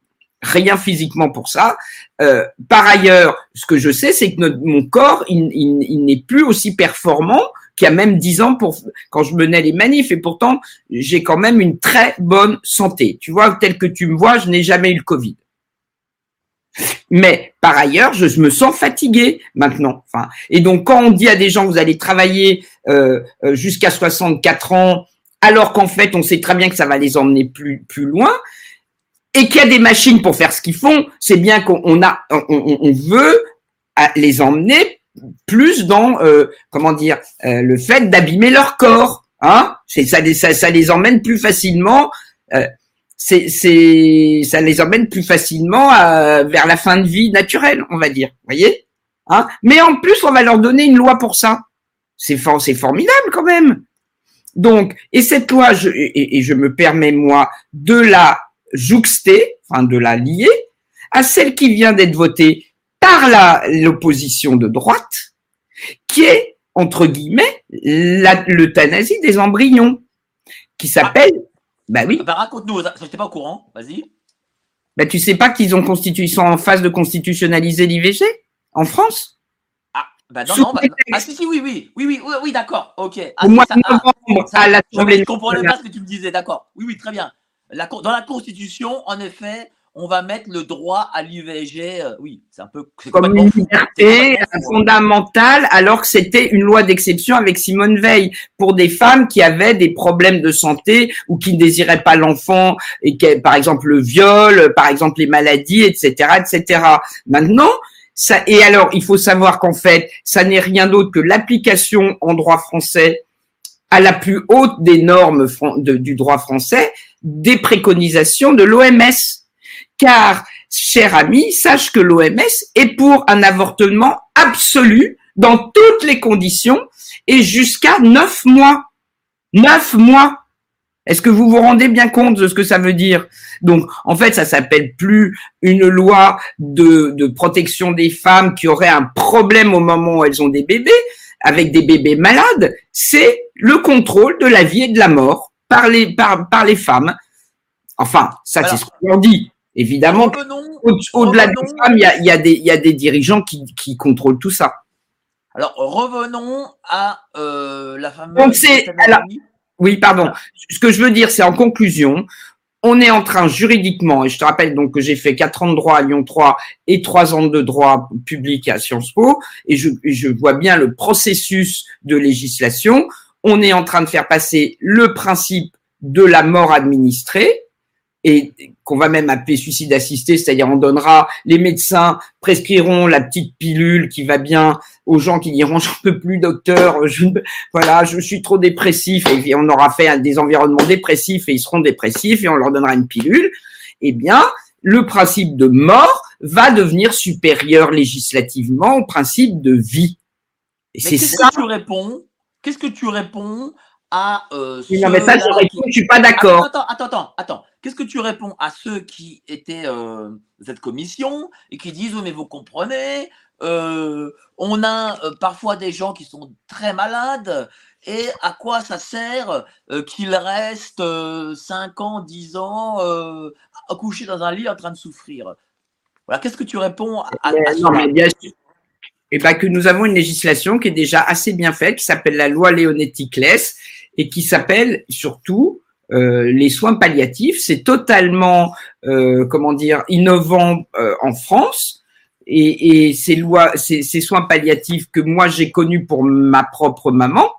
rien physiquement pour ça. Euh, par ailleurs, ce que je sais, c'est que notre- mon corps, il, il- il n'est plus aussi performant qu'il y a même 10 ans pour quand je menais les manifs. Et pourtant, j'ai quand même une très bonne santé. Tu vois, tel que tu me vois, je n'ai jamais eu le Covid. Mais par ailleurs, je, me sens fatigué maintenant. Enfin, et donc quand on dit à des gens vous allez travailler euh, euh, jusqu'à 64 ans, alors qu'en fait on sait très bien que ça va les emmener plus plus loin, et qu'il y a des machines pour faire ce qu'ils font, c'est bien qu'on on a on, veut à- les emmener plus dans euh, comment dire euh, le fait d'abîmer leur corps. Hein c'est ça, ça ça les emmène plus facilement. euh, c'est, ça les emmène plus facilement vers la fin de vie naturelle, on va dire. Voyez hein Mais en plus, on va leur donner une loi pour ça. C'est, c'est formidable quand même. Donc, et cette loi, je, et, et je me permets moi de la jouxter, enfin de la lier à celle qui vient d'être votée par la l'opposition de droite, qui est entre guillemets l'euthanasie des embryons, qui s'appelle, bah oui, Ben, Raconte-nous, je n'étais pas au courant, vas-y. bah tu sais pas qu'ils ont constitu, ils sont en phase de constitutionnaliser l'IVG en France? Ah, ben non, Sous non, bah, ah si, si, oui, oui, oui, oui, oui, oui d'accord, ok. Ah, au mois de ah, novembre à je l'Assemblée ne comprenais pas ce que tu me disais, d'accord. Oui, oui, très bien. La dans la Constitution, en effet, on va mettre le droit à l'IVG. euh, oui, c'est un peu. comme une liberté hein. fondamentale, alors que c'était une loi d'exception avec Simone Veil pour des femmes qui avaient des problèmes de santé ou qui ne désiraient pas l'enfant et qui, par exemple, le viol, par exemple les maladies, etc., etc. Maintenant, ça, et alors, il faut savoir qu'en fait, ça n'est rien d'autre que l'application en droit français à la plus haute des normes du droit français des préconisations de l'OMS. Car, cher ami, sache que l'OMS est pour un avortement absolu dans toutes les conditions et jusqu'à neuf mois. Neuf mois. Est-ce que vous vous rendez bien compte de ce que ça veut dire? Donc, en fait, ça s'appelle plus une loi de, de, protection des femmes qui auraient un problème au moment où elles ont des bébés, avec des bébés malades. C'est le contrôle de la vie et de la mort par les, par, par les femmes. Enfin, ça, c'est ce qu'on dit. Évidemment, au-delà des femmes, il y a, y, a des, y a des dirigeants qui, qui contrôlent tout ça. Alors, revenons à euh, la fameuse. Donc, c'est. Oui, pardon. Ce que je veux dire, c'est en conclusion, on est en train juridiquement, et je te rappelle donc que j'ai fait quatre ans de droit à Lyon 3 et trois ans de droit public à Sciences Po, et je, je vois bien le processus de législation. On est en train de faire passer le principe de la mort administrée, et qu'on va même appeler suicide assisté, c'est-à-dire on donnera, les médecins prescriront la petite pilule qui va bien aux gens qui diront *laughs* j'en peux plus docteur, je, voilà, je suis trop dépressif et on aura fait des environnements dépressifs et ils seront dépressifs et on leur donnera une pilule. Eh bien, le principe de mort va devenir supérieur législativement au principe de vie. Et c'est ça. Que tu réponds? Qu'est-ce que tu réponds à euh, Non mais ça, je, suis pas d'accord. Attends, attends, attends, attends. Qu'est-ce que tu réponds à ceux qui étaient euh, cette commission et qui disent, mais vous comprenez, euh, on a euh, parfois des gens qui sont très malades et à quoi ça sert euh, qu'ils restent 5 ans, 10 ans accouchés dans un lit en train de souffrir? Voilà, qu'est-ce que tu réponds à, à, non, mais bien sûr. Et eh ben, que nous avons une législation qui est déjà assez bien faite, qui s'appelle la loi Leonetti-Claes et qui s'appelle surtout les soins palliatifs. C'est totalement, comment dire, innovant en France et, et ces lois, ces, ces, soins palliatifs que moi j'ai connus pour ma propre maman,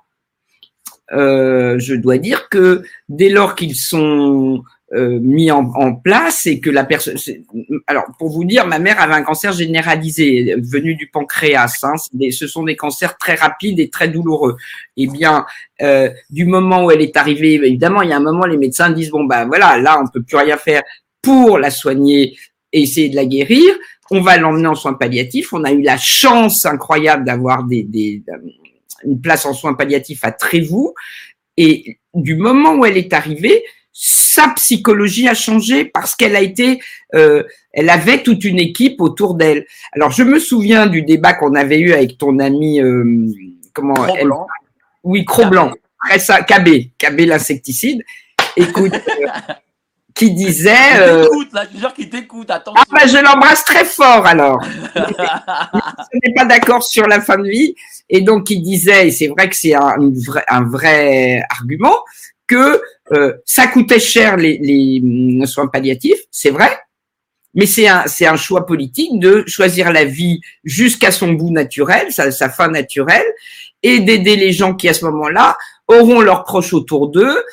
euh, je dois dire que dès lors qu'ils sont euh, mis en, en, place et que la personne, alors pour vous dire, ma mère avait un cancer généralisé venu du pancréas. Hein, ce sont des cancers très rapides et très douloureux. Eh bien, euh, du moment où elle est arrivée, évidemment, il y a un moment, les médecins disent bon ben voilà, là on peut plus rien faire pour la soigner et essayer de la guérir on va l'emmener en soins palliatifs. On a eu la chance incroyable d'avoir des, des, une place en soins palliatifs à Trévoux. Et du moment où elle est arrivée, sa psychologie a changé parce qu'elle a été, euh, elle avait toute une équipe autour d'elle. Alors je me souviens du débat qu'on avait eu avec ton ami, euh, comment elle, Oui, Cro-Blanc. Après ça, KB, KB l'insecticide. Écoute, euh, *laughs* qui disait. Euh... Écoute, là, je qu'il t'écoute. Attention. Ah, ben, je l'embrasse très fort alors. *laughs* je n'est pas d'accord sur la fin de vie. Et donc, il disait, et c'est vrai que c'est un, vrai, un vrai argument, que euh, ça coûtait cher les, les mm, soins palliatifs, c'est vrai, mais c'est un, c'est un choix politique de choisir la vie jusqu'à son bout naturel, sa, sa fin naturelle, et d'aider les gens qui, à ce moment-là, auront leurs proches autour d'eux,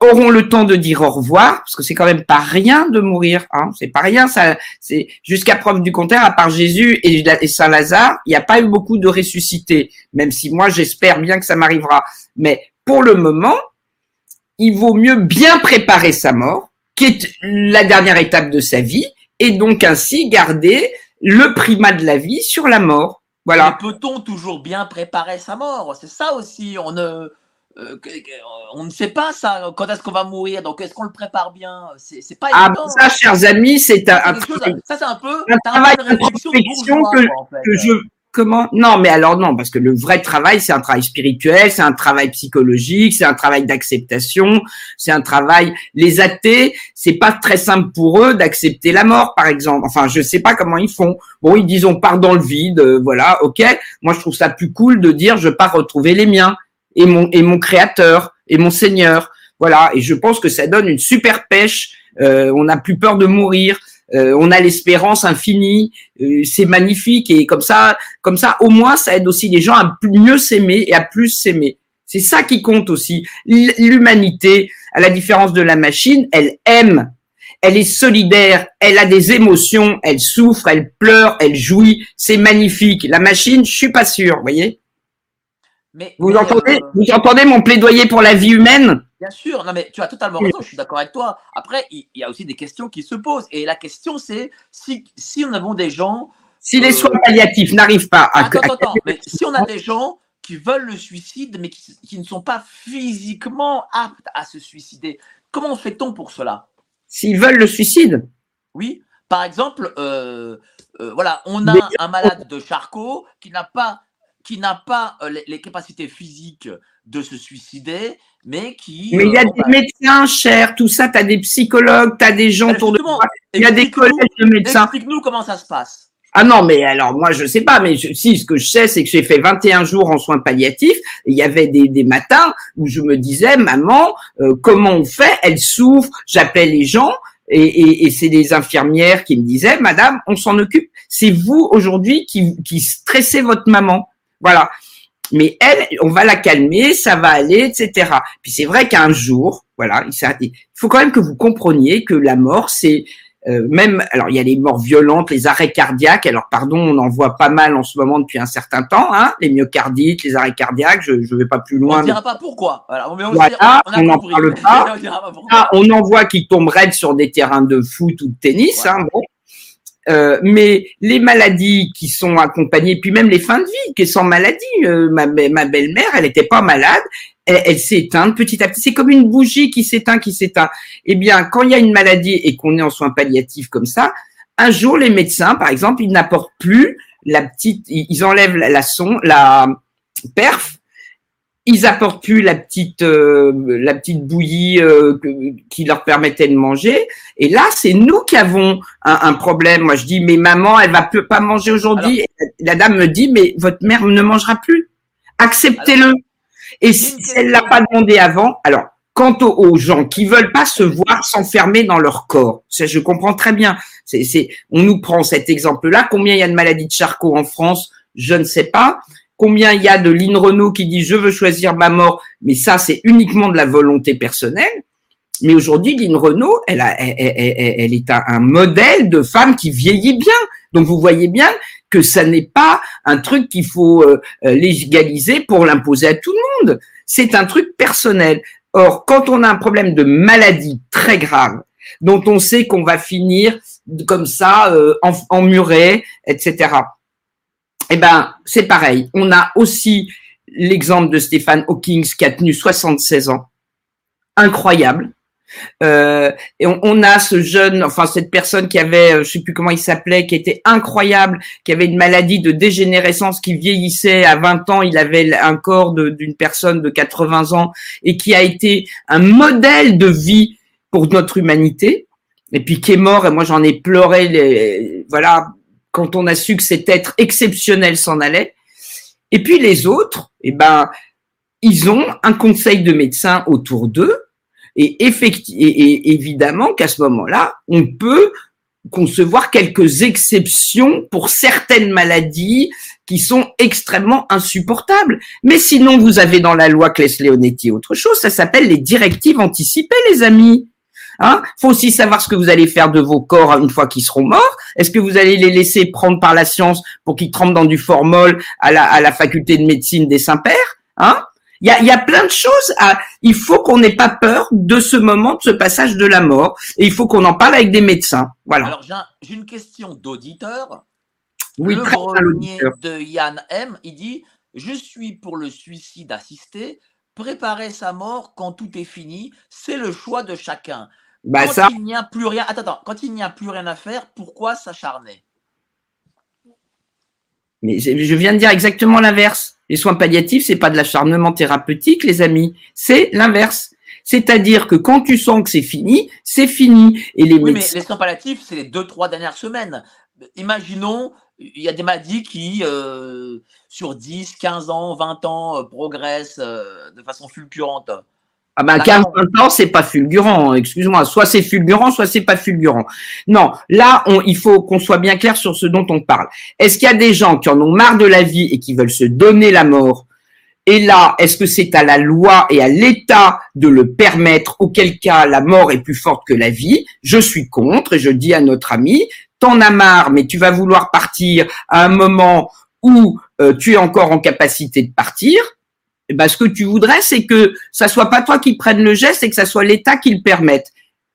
auront le temps de dire au revoir, parce que c'est quand même pas rien de mourir, hein. c'est pas rien, ça, c'est jusqu'à preuve du contraire, à part Jésus et, Saint Lazare, il n'y a pas eu beaucoup de ressuscités, même si moi j'espère bien que ça m'arrivera. Mais pour le moment, il vaut mieux bien préparer sa mort, qui est la dernière étape de sa vie, et donc ainsi garder le primat de la vie sur la mort. Voilà. Peut-on toujours bien préparer sa mort? C'est ça aussi. On ne euh, on ne sait pas ça, quand est-ce qu'on va mourir, donc est-ce qu'on le prépare bien? C'est pas ah, ça, chers amis, c'est un, ça, c'est un peu un travail de réflexion que, je comment Non, mais alors non, parce que le vrai travail, c'est un travail spirituel, c'est un travail psychologique, c'est un travail d'acceptation, c'est un travail. Les athées, c'est pas très simple pour eux d'accepter la mort, par exemple. Enfin, je sais pas comment ils font. Bon, ils disent on part dans le vide, euh, voilà, ok. Moi, je trouve ça plus cool de dire je pars retrouver les miens et mon, et mon créateur et mon seigneur. Voilà. Et je pense que ça donne une super pêche. Euh, on n'a plus peur de mourir. Euh, on a l'espérance infinie. Euh, c'est magnifique. Et comme ça, comme ça, au moins, ça aide aussi les gens à mieux s'aimer et à plus s'aimer. C'est ça qui compte aussi. L'humanité, à la différence de la machine, elle aime. Elle est solidaire, elle a des émotions, elle souffre, elle pleure, elle jouit, c'est magnifique. La machine, je suis pas sûr, voyez Mais, Vous mais, entendez, euh, vous entendez mon plaidoyer pour la vie humaine? Bien sûr, non mais tu as totalement raison, je suis d'accord avec toi. Après, il y a aussi des questions qui se posent. Et la question, c'est si, si nous avons des gens. Si les Euh, soins palliatifs n'arrivent pas à, Attends, attends, attends, mais si on a des gens qui veulent le suicide, mais qui, qui ne sont pas physiquement aptes à se suicider, comment fait-on pour cela? S'ils veulent le suicide, Oui, par exemple, euh, euh, voilà, on Mais- a un malade de Charcot qui n'a pas, qui n'a pas les, les capacités physiques de se suicider, mais qui. mais il y a euh, des bah, médecins chers, tout ça, tu as des psychologues, tu as des gens autour de toi, il y a des collèges de médecins. Explique-nous comment ça se passe. Ah non, mais alors moi je sais pas, mais je- si ce que je sais c'est que j'ai fait 21 jours en soins palliatifs. et Il y avait des, des matins où je me disais, maman, euh, comment on fait? Elle souffre. J'appelais les gens et, et, et c'est des infirmières qui me disaient, Madame, on s'en occupe. C'est vous aujourd'hui qui, qui stressez votre maman. Voilà. Mais elle, on va la calmer, ça va aller, etc. Puis c'est vrai qu'un jour, voilà, il faut quand même que vous compreniez que la mort, c'est euh, même, alors il y a les morts violentes, les arrêts cardiaques. Alors pardon, on en voit pas mal en ce moment depuis un certain temps, hein, les myocardites, les arrêts cardiaques. Je ne vais pas plus On loin. ne dira pas pourquoi. Voilà, on, on n'en parle pas. *laughs* on. Ah, on en voit qui tombent raides sur des terrains de foot ou de tennis. Hein, bon. Euh, mais les maladies qui sont accompagnées, puis même les fins de vie qui sont maladies. euh, ma, ma belle-mère, elle n'était pas malade, elle, éteinte petit à petit. C'est comme une bougie qui s'éteint, qui s'éteint. Eh bien, quand il y a une maladie et qu'on est en soins palliatifs comme ça, un jour les médecins, par exemple, ils n'apportent plus la petite, ils ils enlèvent la, la son, la perf, ils apportent plus la petite euh, la petite bouillie euh, que- qui leur permettait de manger. Et là c'est nous qui avons un, un problème. Moi je dis mais maman elle va plus pas manger aujourd'hui. La dame me dit mais votre mère ne mangera plus. Acceptez-le. Et si elle l'a pas demandé avant alors quant aux, aux gens qui veulent pas se voir s'enfermer dans leur corps ça je comprends très bien. C'est c'est on nous prend cet exemple là combien il y a de maladies de Charcot en France? Je ne sais pas combien il y a de Lynn Renault qui dit je veux choisir ma mort, mais ça c'est uniquement de la volonté personnelle. Mais aujourd'hui, Lynn Renault, elle, est un, un modèle de femme qui vieillit bien. Donc vous voyez bien que ça n'est pas un truc qu'il faut euh, euh, légaliser pour l'imposer à tout le monde. C'est un truc personnel. Or, quand on a un problème de maladie très grave, dont on sait qu'on va finir comme ça, euh, en- emmuré, etc. Eh ben, c'est pareil. On a aussi l'exemple de Stephen Hawking qui a tenu 76 ans. Incroyable. Euh, et on, a ce jeune, enfin cette personne qui avait, euh, je sais plus comment il s'appelait, qui était incroyable, qui avait une maladie de dégénérescence qui vieillissait à 20 ans, il avait un corps d'une personne de 80 ans et qui a été un modèle de vie pour notre humanité. Et puis qui est mort, et moi j'en ai pleuré, les, voilà, quand on a su que cet être exceptionnel s'en allait. Et puis les autres, eh ben, ils ont un conseil de médecins autour d'eux. Et, effecti- et, et évidemment qu'à ce moment-là, on peut concevoir quelques exceptions pour certaines maladies qui sont extrêmement insupportables. Mais sinon, vous avez dans la loi Claes-Leonetti autre chose, ça s'appelle les directives anticipées, les amis. Hein? Faut aussi savoir ce que vous allez faire de vos corps une fois qu'ils seront morts. Est-ce que vous allez les laisser prendre par la science pour qu'ils trempent dans du formol à la, à la faculté de médecine des Saints-Pères Hein? Il y a, il y a plein de choses. À, il faut qu'on n'ait pas peur de ce moment, de ce passage de la mort. Et il faut qu'on en parle avec des médecins. Voilà. Alors, j'ai un- j'ai une question d'auditeur. oui, le l'auditeur. de Yann M, il dit Je suis pour le suicide assisté. Préparer sa mort quand tout est fini, c'est le choix de chacun. Bah quand ça, il n'y a plus rien, attends, attends, quand il n'y a plus rien à faire, pourquoi s'acharner? Mais je viens de dire exactement l'inverse. Les soins palliatifs, c'est pas de l'acharnement thérapeutique, les amis. C'est l'inverse. C'est-à-dire que quand tu sens que c'est fini, c'est fini. Et les Oui, mais les soins palliatifs, c'est les deux, trois dernières semaines. Imaginons, il y a des maladies qui, euh, sur 10, 15 ans, 20 ans, euh, progressent euh, de façon fulgurante. Ah ben, D'accord. 15 ans, c'est pas fulgurant. Excuse-moi. Soit c'est fulgurant, soit c'est pas fulgurant. Non. Là, on, il faut qu'on soit bien clair sur ce dont on parle. Est-ce qu'il y a des gens qui en ont marre de la vie et qui veulent se donner la mort? Et là, est-ce que c'est à la loi et à l'État de le permettre, auquel cas la mort est plus forte que la vie? Je suis contre et je dis à notre ami, t'en as marre, mais tu vas vouloir partir à un moment où euh, tu es encore en capacité de partir. Eh ben, ce que tu voudrais, c'est que ça soit pas toi qui prenne le geste et que ça soit l'État qui le permette.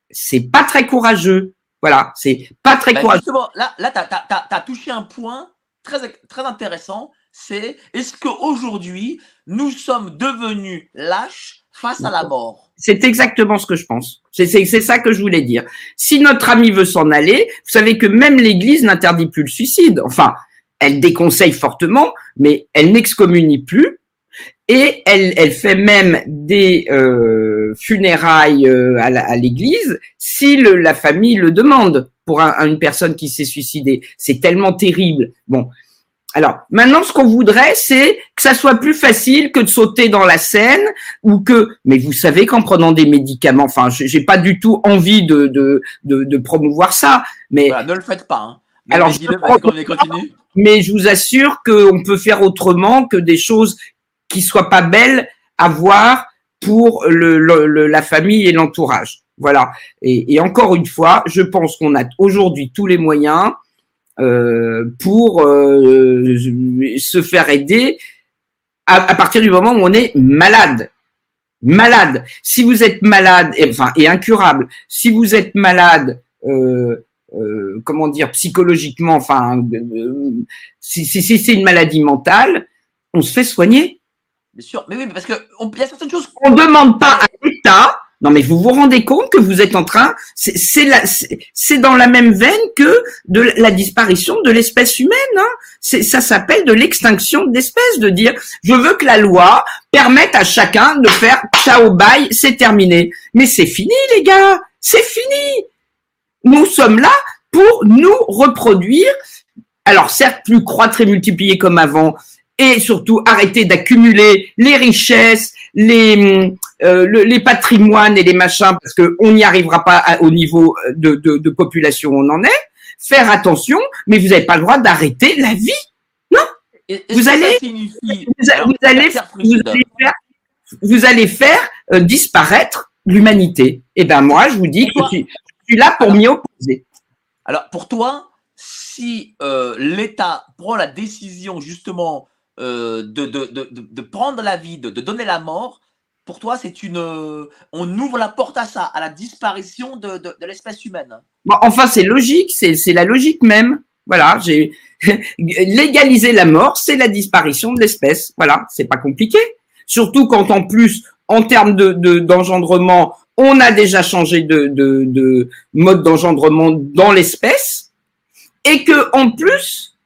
C'est pas très courageux. Voilà, c'est pas très Ben, courageux. justement, là, là tu as, touché un point très, très intéressant. C'est est-ce qu'aujourd'hui, nous sommes devenus lâches face à la mort? C'est exactement ce que je pense. C'est ça que je voulais dire. Si notre ami veut s'en aller, vous savez que même l'Église n'interdit plus le suicide. Enfin, elle déconseille fortement, mais elle n'excommunie plus. Et elle, elle fait même des euh, funérailles euh, à l'Église si le- la famille le demande pour un- une personne qui s'est suicidée. C'est tellement terrible. Bon, alors, maintenant, ce qu'on voudrait, c'est que ça soit plus facile que de sauter dans la Seine ou que, mais vous savez qu'en prenant des médicaments, enfin, j'ai pas du tout envie de, de, de, de promouvoir ça, mais, Voilà, Ne le faites pas. Hein. Alors, je continue. mais je vous assure qu'on peut faire autrement que des choses qui soient pas belles à voir pour le, le- le- la famille et l'entourage. Voilà. Et, et encore une fois, je pense qu'on a aujourd'hui tous les moyens euh, pour euh, se faire aider à, à partir du moment où on est malade. Malade. Si vous êtes malade, et, enfin, et incurable, si vous êtes malade, euh, euh, comment dire, psychologiquement, enfin, euh, si, si, si c'est une maladie mentale, on se fait soigner. Bien sûr, mais oui, mais parce que on- il y a certaines choses. On ne demande pas à l'État. Non, mais vous vous rendez compte que vous êtes en train, c'est c'est la- c'est c'est dans la même veine que de la disparition de l'espèce humaine. Hein. C'est- Ça s'appelle de l'extinction d'espèces, de dire je veux que la loi permette à chacun de faire ciao bye, c'est terminé. Mais c'est fini, les gars, c'est fini. Nous sommes là pour nous reproduire. Alors certes, plus croître et multiplier comme avant, et surtout arrêter d'accumuler les richesses, les euh, le- les patrimoines et les machins, parce que on n'y arrivera pas à- au niveau de, de, de population où on en est. Faire attention, mais vous n'avez pas le droit d'arrêter la vie. Est-ce Vous allez- Vous, a- Alors, vous allez, vous allez faire, vous allez faire euh, disparaître l'humanité. Et ben moi, je vous dis que je suis, je suis là pour m'y opposer. Alors, pour toi, si euh, l'État prend la décision justement euh, de, de, de, de- prendre la vie, de, donner la mort, pour toi, c'est une, euh, on ouvre la porte à ça, à la disparition de, l'espèce humaine. Bon, enfin, c'est logique, c'est la logique même. Voilà, j'ai *laughs* légaliser la mort, c'est la disparition de l'espèce. Voilà, c'est pas compliqué. Surtout quand en plus, en termes de de- d'engendrement, on a déjà changé de, de, de mode d'engendrement dans l'espèce, et que en plus,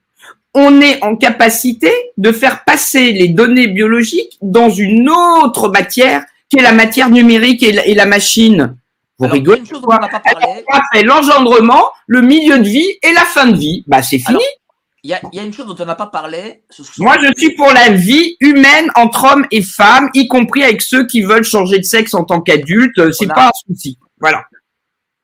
on est en capacité de faire passer les données biologiques dans une autre matière qui est la matière numérique et la, et la machine. Vous Alors, rigolez chose on pas parlé. après l'engendrement, le milieu de vie et la fin de vie. Bah, c'est fini. Il y, a, il y a une chose dont on n'a pas parlé. Moi, je suis pour la vie humaine entre hommes et femmes, y compris avec ceux qui veulent changer de sexe en tant qu'adultes. Euh, C'est a- pas un souci. Voilà.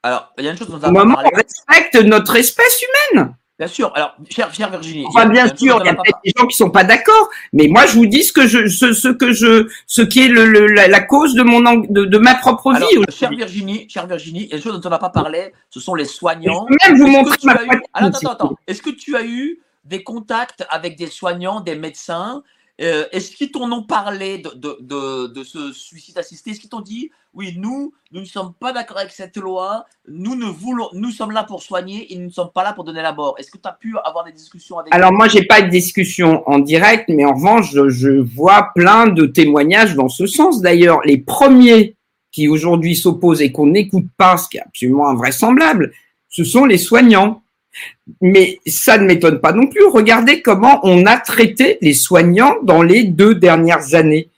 Alors, il y a une chose dont on n'a pas parlé. on respecte notre espèce humaine. Bien sûr. Alors, chère, chère Virginie. Enfin, bien sûr, il y a peut-être des gens qui sont pas d'accord, mais moi, je vous dis ce que je, ce, ce que je, ce qui est le, le- la, la cause de mon, de, de ma propre Alors, vie. chère. Virginie, chère Virginie, il y a une chose dont on n'a pas parlé, ce sont les Je soignants. peux même vous montrer ma eu- Alors, attends, vous attends. Est-ce que tu as eu des contacts avec des soignants, des médecins Euh, Est-ce qu'ils t'en ont parlé de, de, de, de ce suicide assisté? Est-ce qu'ils t'ont dit, oui, nous, nous ne sommes pas d'accord avec cette loi, nous, ne voulons, nous sommes là pour soigner et nous ne sommes pas là pour donner la mort Est-ce que tu as pu avoir des discussions avec Alors moi, j'ai pas de discussion en direct, mais en revanche, je, je vois plein de témoignages dans ce sens. D'ailleurs, les premiers qui aujourd'hui s'opposent et qu'on n'écoute pas, ce qui est absolument invraisemblable, ce sont les soignants. Mais ça ne m'étonne pas non plus. Regardez comment on a traité les soignants dans les deux dernières années,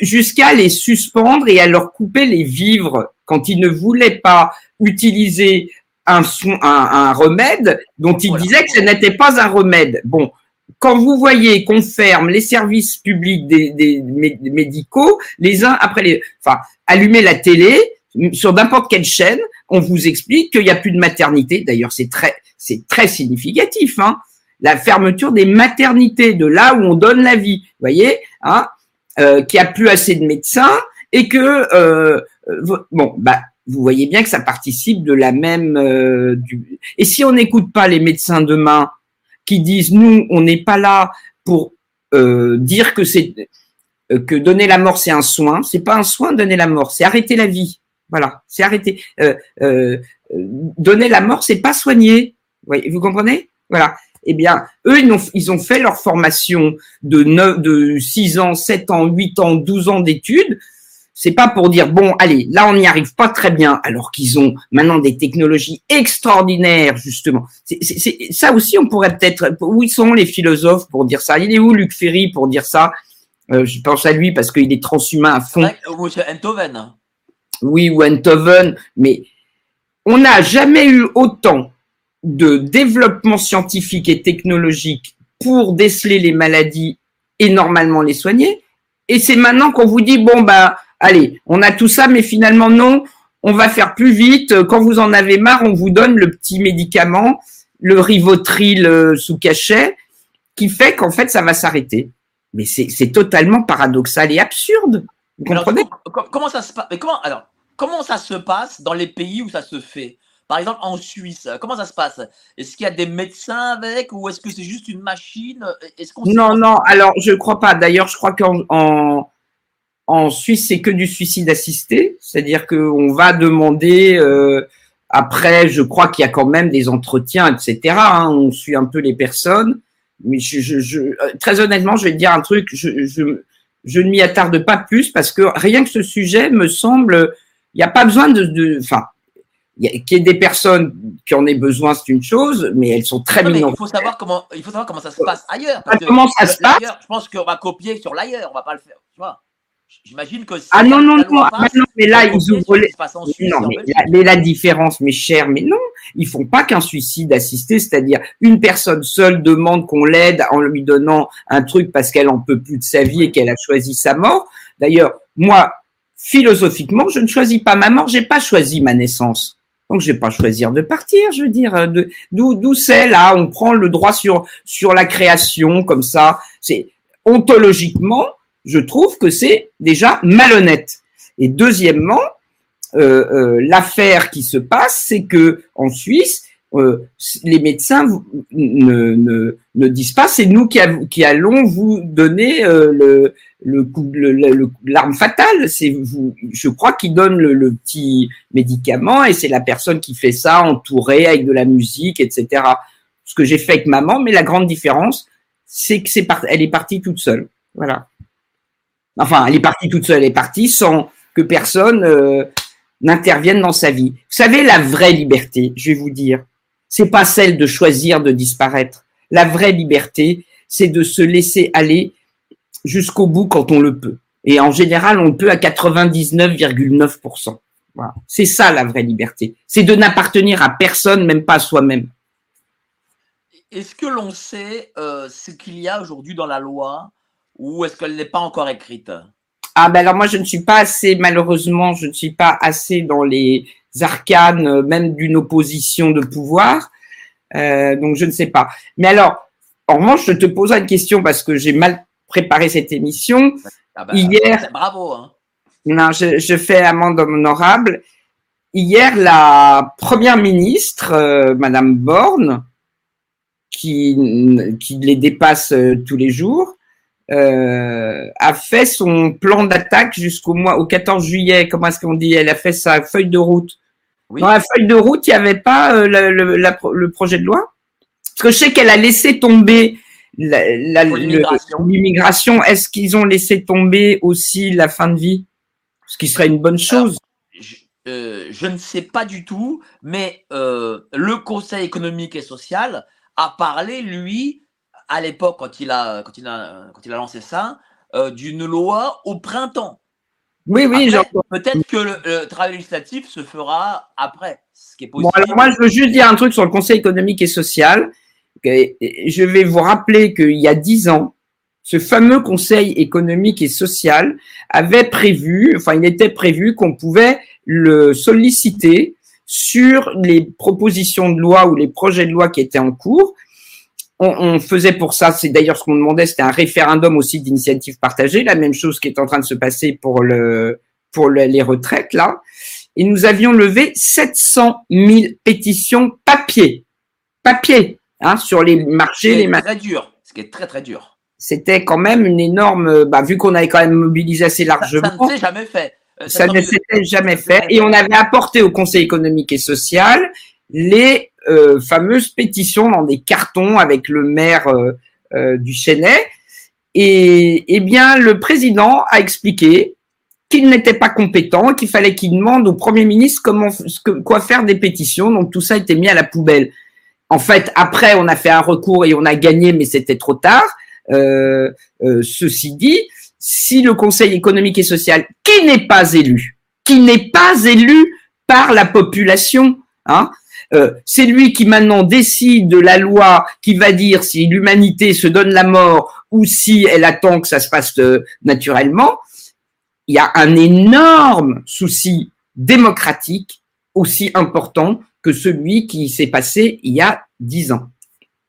jusqu'à les suspendre et à leur couper les vivres quand ils ne voulaient pas utiliser un, soin, un, un remède dont ils Voilà. disaient que ce n'était pas un remède. Bon, quand vous voyez qu'on ferme les services publics des, des mé- médicaux, les uns après les, enfin, allumez la télé sur n'importe quelle chaîne, on vous explique qu'il n'y a plus de maternité. D'ailleurs, c'est très, c'est très significatif. Hein la fermeture des maternités, de là où on donne la vie, vous voyez, hein, euh, qu'il n'y a plus assez de médecins et que euh, euh, bon, bah, vous voyez bien que ça participe de la même. euh, du... Et si on n'écoute pas les médecins demain qui disent nous, on n'est pas là pour euh, dire que c'est euh, que donner la mort c'est un soin. C'est pas un soin donner la mort, c'est arrêter la vie. Voilà, c'est arrêter. Euh, euh, donner la mort, c'est pas soigner. Vous comprenez? Voilà. Eh bien, eux, ils ont, fait leur formation de 9, de 6 ans, 7 ans, 8 ans, 12 ans d'études. C'est pas pour dire bon, allez, là on n'y arrive pas très bien, alors qu'ils ont maintenant des technologies extraordinaires justement. C'est, ça aussi, on pourrait peut-être. Où sont les philosophes pour dire ça? Il est où Luc Ferry pour dire ça? Euh, Je pense à lui parce qu'il est transhumain à fond. Ou Enthoven. Oui, ou Enthoven, mais on n'a jamais eu autant de développement scientifique et technologique pour déceler les maladies et normalement les soigner. Et c'est maintenant qu'on vous dit bon bah allez, on a tout ça, mais finalement non, on va faire plus vite. Quand vous en avez marre, on vous donne le petit médicament, le Rivotril euh, sous cachet, qui fait qu'en fait ça va s'arrêter. Mais c'est totalement paradoxal et absurde. Vous comprenez Comment ça se passe comment alors comment ça se passe dans les pays où ça se fait? Par exemple, en Suisse, comment ça se passe? Est-ce qu'il y a des médecins avec ou est-ce que c'est juste une machine? Est Non, non, alors je ne crois pas. D'ailleurs, je crois qu'en en, Suisse, c'est que du suicide assisté. C'est-à-dire qu'on va demander, euh, après, je crois qu'il y a quand même des entretiens, etc. Hein. on suit un peu les personnes. Mais je, je, euh, très honnêtement, je vais te dire un truc, je, je, ne m'y attarde pas plus parce que rien que ce sujet me semble, il n'y a pas besoin de, enfin, qu'il y ait des personnes qui en aient besoin, c'est une chose, mais elles sont très minoritaires. Il faut savoir comment, il faut savoir comment ça se passe ailleurs. Ah, comment ça se passe Je pense qu'on va copier sur l'ailleurs, on va pas le faire. Tu vois J'imagine que. ah non, non, non, ah, non, mais là, ils ouvrent les. non, mais la, mais la, différence, mes chers, mais non, ils font pas qu'un suicide assisté, c'est-à-dire une personne seule demande qu'on l'aide en lui donnant un truc parce qu'elle en peut plus de sa vie et qu'elle a choisi sa mort. D'ailleurs, moi, philosophiquement, je ne choisis pas ma mort, j'ai pas choisi ma naissance. Donc je vais pas choisir de partir, je veux dire, d'où d'où c'est là, on prend le droit sur sur la création comme ça. C'est ontologiquement, je trouve que c'est déjà malhonnête. Et deuxièmement, euh, euh, l'affaire qui se passe, c'est que en Suisse, euh, les médecins ne, ne, ne, disent pas c'est nous qui, qui, allons vous donner euh, le, le, l'arme fatale. C'est vous, je crois qu'ils donnent le, petit médicament et c'est la personne qui fait ça entourée avec de la musique, etc. Ce que j'ai fait avec maman, mais la grande différence, c'est que c'est elle est partie toute seule. Voilà. Enfin, elle est partie toute seule. Elle est partie sans que personne euh, n'intervienne dans sa vie. Vous savez, la vraie liberté, je vais vous dire, c'est pas celle de choisir de disparaître. La vraie liberté, c'est de se laisser aller jusqu'au bout quand on le peut. Et en général, on peut à 99,9%. Voilà. C'est ça la vraie liberté. C'est de n'appartenir à personne, même pas à soi-même. Est-ce que l'on sait euh, ce qu'il y a aujourd'hui dans la loi ou est-ce qu'elle n'est pas encore écrite? Ah ben alors moi je ne suis pas assez, malheureusement, je ne suis pas assez dans les arcanes, euh, même d'une opposition de pouvoir. Euh, donc je ne sais pas. Mais alors, en revanche, je te pose une question parce que j'ai mal préparé cette émission. Ah bah, Hier, bravo. Hein. Non, je, je fais amende honorable. Hier, la première ministre, euh, Madame Borne, qui, qui les dépasse euh, tous les jours, euh, a fait son plan d'attaque jusqu'au mois au 14 juillet. Comment est-ce qu'on dit Elle a fait sa feuille de route dans la feuille de route, il n'y avait pas euh, le, projet de loi Parce que je sais qu'elle a laissé tomber l'immigration. Est-ce qu'ils ont laissé tomber aussi la fin de vie? Ce qui serait une bonne chose. Euh, je, ne sais pas du tout, mais le Conseil économique et social a parlé, lui, à l'époque, quand, il a, quand, il a, quand il a lancé ça, d'une loi au printemps. Oui, oui, Peut-être que le, travail législatif se fera après, ce qui est possible. Bon, moi, je veux juste dire un truc sur le Conseil économique et social. Je vais vous rappeler qu'il y a dix ans, ce fameux Conseil économique et social avait prévu, enfin, il était prévu qu'on pouvait le solliciter sur les propositions de loi ou les projets de loi qui étaient en cours on, faisait pour ça, c'est d'ailleurs ce qu'on demandait, c'était un référendum aussi d'initiative partagée, la même chose qui est en train de se passer pour le pour les retraites là. Et nous avions levé 700 000 pétitions papier, papier, hein, sur les marchés, les très dur, ce qui est très très dur. c'était quand même une énorme, bah, vu qu'on avait quand même mobilisé assez largement. Ça, ça ne s'est jamais fait. Euh, Ça ne s'était jamais fait. Et on avait apporté au Conseil économique et social les euh, fameuses pétitions dans des cartons avec le maire euh, euh, du Chênay. Et eh bien, le président a expliqué qu'il n'était pas compétent, qu'il fallait qu'il demande au Premier ministre comment, quoi faire des pétitions. Donc tout ça a été mis à la poubelle. En fait, après, on a fait un recours et on a gagné, mais c'était trop tard. Ceci dit, si le Conseil économique et social, qui n'est pas élu, qui n'est pas élu par la population, hein, euh, c'est lui qui maintenant décide de la loi qui va dire si l'humanité se donne la mort ou si elle attend que ça se passe euh, naturellement. Il y a un énorme souci démocratique aussi important que celui qui s'est passé il y a dix ans.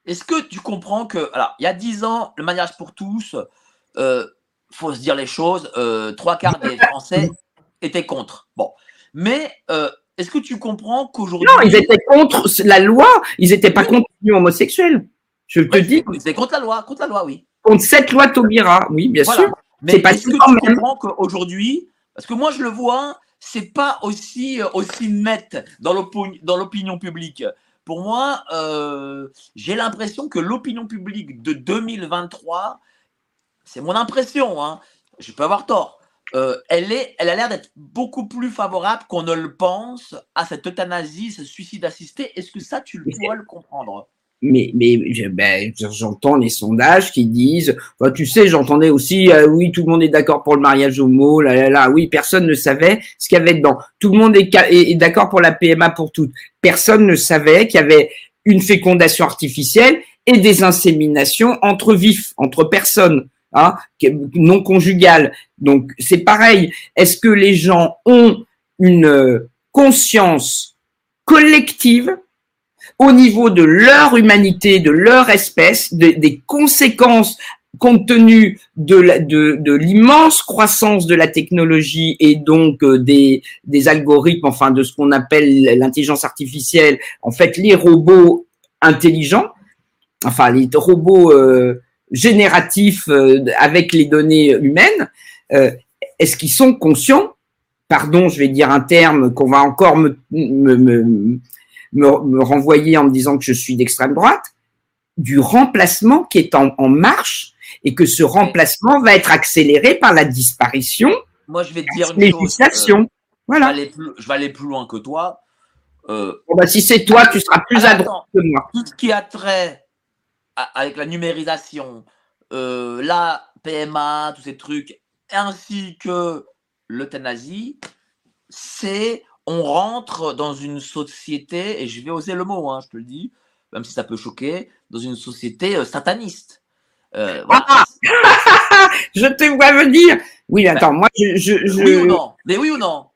Est-ce que tu comprends que, alors, il y a 10 ans, le mariage pour tous, euh, faut se dire les choses, euh, trois quarts des *laughs* Français étaient contre. Bon, mais euh, est-ce que tu comprends qu'aujourd'hui, Non, ils étaient contre la loi, ils n'étaient pas contre l'union homosexuelle. Je te Ouais, dis, ils étaient contre la loi, contre la loi, oui. contre cette loi Taubira, oui, bien Voilà. sûr. Mais C'est pas est-ce que tu même. comprends qu'aujourd'hui, parce que moi je le vois, c'est pas aussi euh, aussi net dans l'opinion dans l'opinion publique. Pour moi, euh, j'ai l'impression que l'opinion publique de 2023, c'est mon impression, hein, je peux avoir tort. Euh, elle, est, elle a l'air d'être beaucoup plus favorable qu'on ne le pense à cette euthanasie, ce suicide assisté. Est-ce que ça, tu le dois le comprendre? Mais, mais ben, j'entends les sondages qui disent, tu sais, j'entendais aussi, euh, oui, tout le monde est d'accord pour le mariage homo, là, là, là, oui, personne ne savait ce qu'il y avait dedans. Tout le monde est- est d'accord pour la PMA pour toutes. Personne ne savait qu'il y avait une fécondation artificielle et des inséminations entre vifs, entre personnes, hein, non conjugales. Donc, c'est pareil. Est-ce que les gens ont une euh, conscience collective au niveau de leur humanité, de leur espèce, de- des conséquences compte tenu de l'immense croissance de la technologie et donc euh, des, des algorithmes, enfin de ce qu'on appelle l'intelligence artificielle, en fait les robots intelligents, enfin les robots euh, génératifs euh, avec les données humaines, euh, est-ce qu'ils sont conscients Pardon, je vais dire un terme qu'on va encore me, me, me, me, renvoyer en me disant que je suis d'extrême droite, du remplacement qui est en, en marche et que ce remplacement va être accéléré par la disparition Moi, je vais te dire une chose. euh, législation. je, vais Voilà. aller plus, je vais aller plus loin que toi. Euh, Bon, bah, si c'est toi, tu seras plus à Attends. droite que moi. tout ce qui a trait à- avec la numérisation, euh, la PMA, tous ces trucs, ainsi que l'euthanasie, c'est on rentre dans une société, et je vais oser le mot, hein, je te le dis, même si ça peut choquer, dans une société euh, sataniste. Euh, voilà. Ah, Je te vois venir. Oui, mais attends, moi, je, je, je- Oui ou non? Mais oui ou non?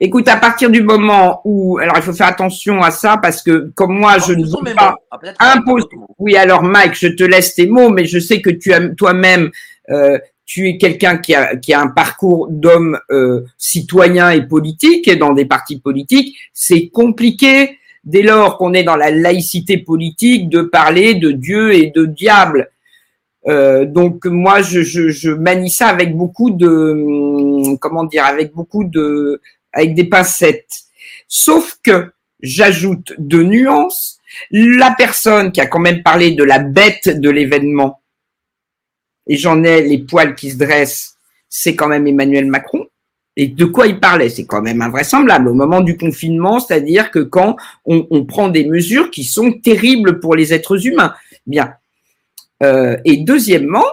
Écoute, à partir du moment où, alors il faut faire attention à ça parce que comme moi, je ne veux pas mots. Ah, peut-être que impose- c'est d'autres mots. Oui, alors Mike, je te laisse tes mots, mais je sais que tu as toi-même, euh, tu es quelqu'un qui a, qui a un parcours d'homme euh, citoyen et politique, et dans des partis politiques. C'est compliqué, dès lors qu'on est dans la laïcité politique, de parler de Dieu et de diable. Euh, donc moi, je, je, je manie ça avec beaucoup de, hum, comment dire, avec beaucoup de, avec des pincettes. Sauf que j'ajoute deux nuances la personne qui a quand même parlé de la bête de l'événement, et j'en ai les poils qui se dressent, c'est quand même Emmanuel Macron. Et de quoi il parlait? C'est quand même invraisemblable au moment du confinement, c'est-à-dire que quand on, prend des mesures qui sont terribles pour les êtres humains. Bien. Euh, et deuxièmement,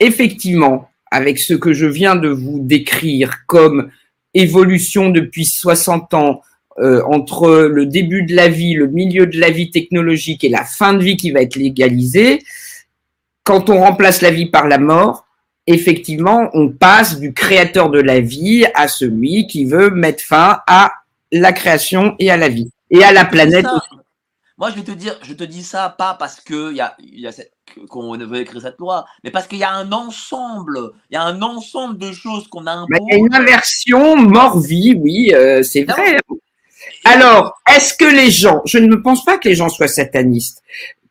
effectivement, avec ce que je viens de vous décrire comme évolution depuis 60 ans, euh, entre le début de la vie, le milieu de la vie technologique et la fin de vie qui va être légalisée, quand on remplace la vie par la mort, effectivement, on passe du créateur de la vie à celui qui veut mettre fin à la création et à la vie et à la planète. Ça, Moi, je vais te dire, je te dis ça pas parce que y a, y a qu'on veut écrire cette loi, mais parce qu'il y a un ensemble, il y a un ensemble de choses qu'on a Mais il y a une inversion mort-vie, oui, euh, c'est vrai. Alors, est-ce que les gens, je ne pense pas que les gens soient satanistes.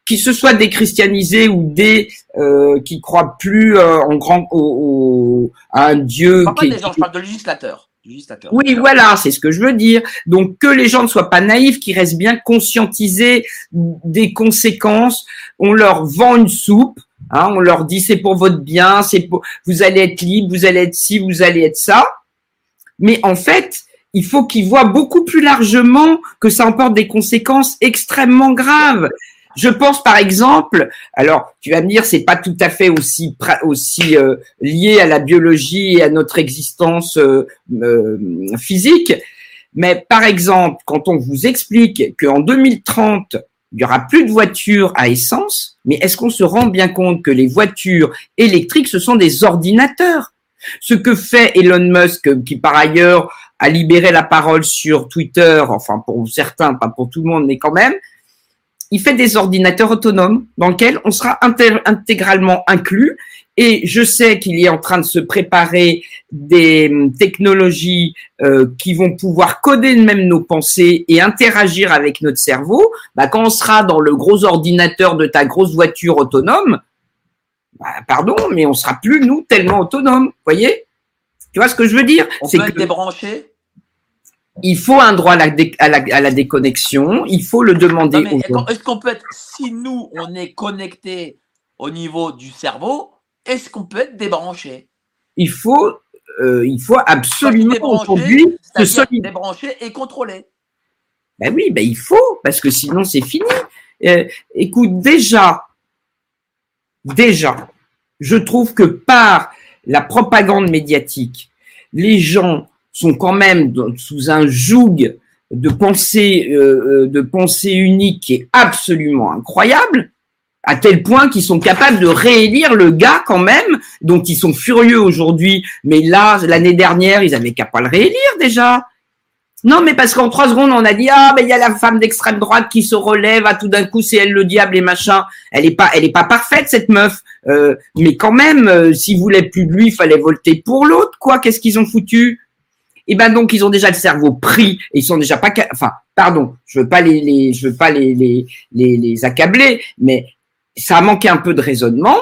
qui se soient déchristianisés ou des euh, qui croient plus euh, en grand au, au, à un Dieu. Je parle pas des gens, je parle de législateurs. Oui, voilà, c'est ce que je veux dire. Donc que les gens ne soient pas naïfs, qu'ils restent bien conscientisés des conséquences. On leur vend une soupe, hein, on leur dit c'est pour votre bien, c'est pour vous allez être libre, vous allez être ci, vous allez être ça. Mais en fait, il faut qu'ils voient beaucoup plus largement que ça emporte des conséquences extrêmement graves. Je pense par exemple, alors tu vas me dire c'est pas tout à fait aussi euh, lié à la biologie et à notre existence euh, euh, physique, mais par exemple quand on vous explique qu'en 2030 il y aura plus de voitures à essence, mais est-ce qu'on se rend bien compte que les voitures électriques ce sont des ordinateurs? Ce que fait Elon Musk, qui par ailleurs a libéré la parole sur Twitter, enfin pour certains, pas pour tout le monde, mais quand même, il fait des ordinateurs autonomes dans lesquels on sera inté- intégralement inclus. Et je sais qu'il est en train de se préparer des hum, technologies euh, qui vont pouvoir coder même nos pensées et interagir avec notre cerveau. Bah, quand on sera dans le gros ordinateur de ta grosse voiture autonome, bah, pardon, mais on sera plus nous tellement autonomes. Voyez? Tu vois ce que je veux dire? On C'est peut être que- débranché? Il faut un droit à la, dé- à la, à la déconnexion, il faut le demander est-ce qu'on- peut être, si nous, on est connecté au niveau du cerveau, est-ce qu'on peut être débranché? Il faut, euh, il faut absolument aujourd'hui se solidifier. débranché et contrôlé. Ben oui, ben il faut, parce que sinon c'est fini. Euh, écoute, déjà, déjà, je trouve que par la propagande médiatique, les gens sont quand même sous un joug de pensée, euh, euh, de pensée unique qui est absolument incroyable, à tel point qu'ils sont capables de réélire le gars quand même, dont ils sont furieux aujourd'hui, mais là, l'année dernière, ils avaient qu'à pas le réélire déjà. Non, mais parce qu'en trois secondes, on a dit ah, mais il y a la femme d'extrême droite qui se relève, ah, tout d'un coup, c'est elle le diable et machin. Elle est pas, elle est pas parfaite cette meuf, Euh, mais quand même, euh, s'ils voulaient plus de lui, fallait voter pour l'autre, quoi. Qu'est-ce qu'ils ont foutu? Eh ben donc, ils ont déjà le cerveau pris et ils sont déjà pas, enfin, pardon, je veux pas les, les je veux pas les, les, les, les accabler, mais ça a manqué un peu de raisonnement.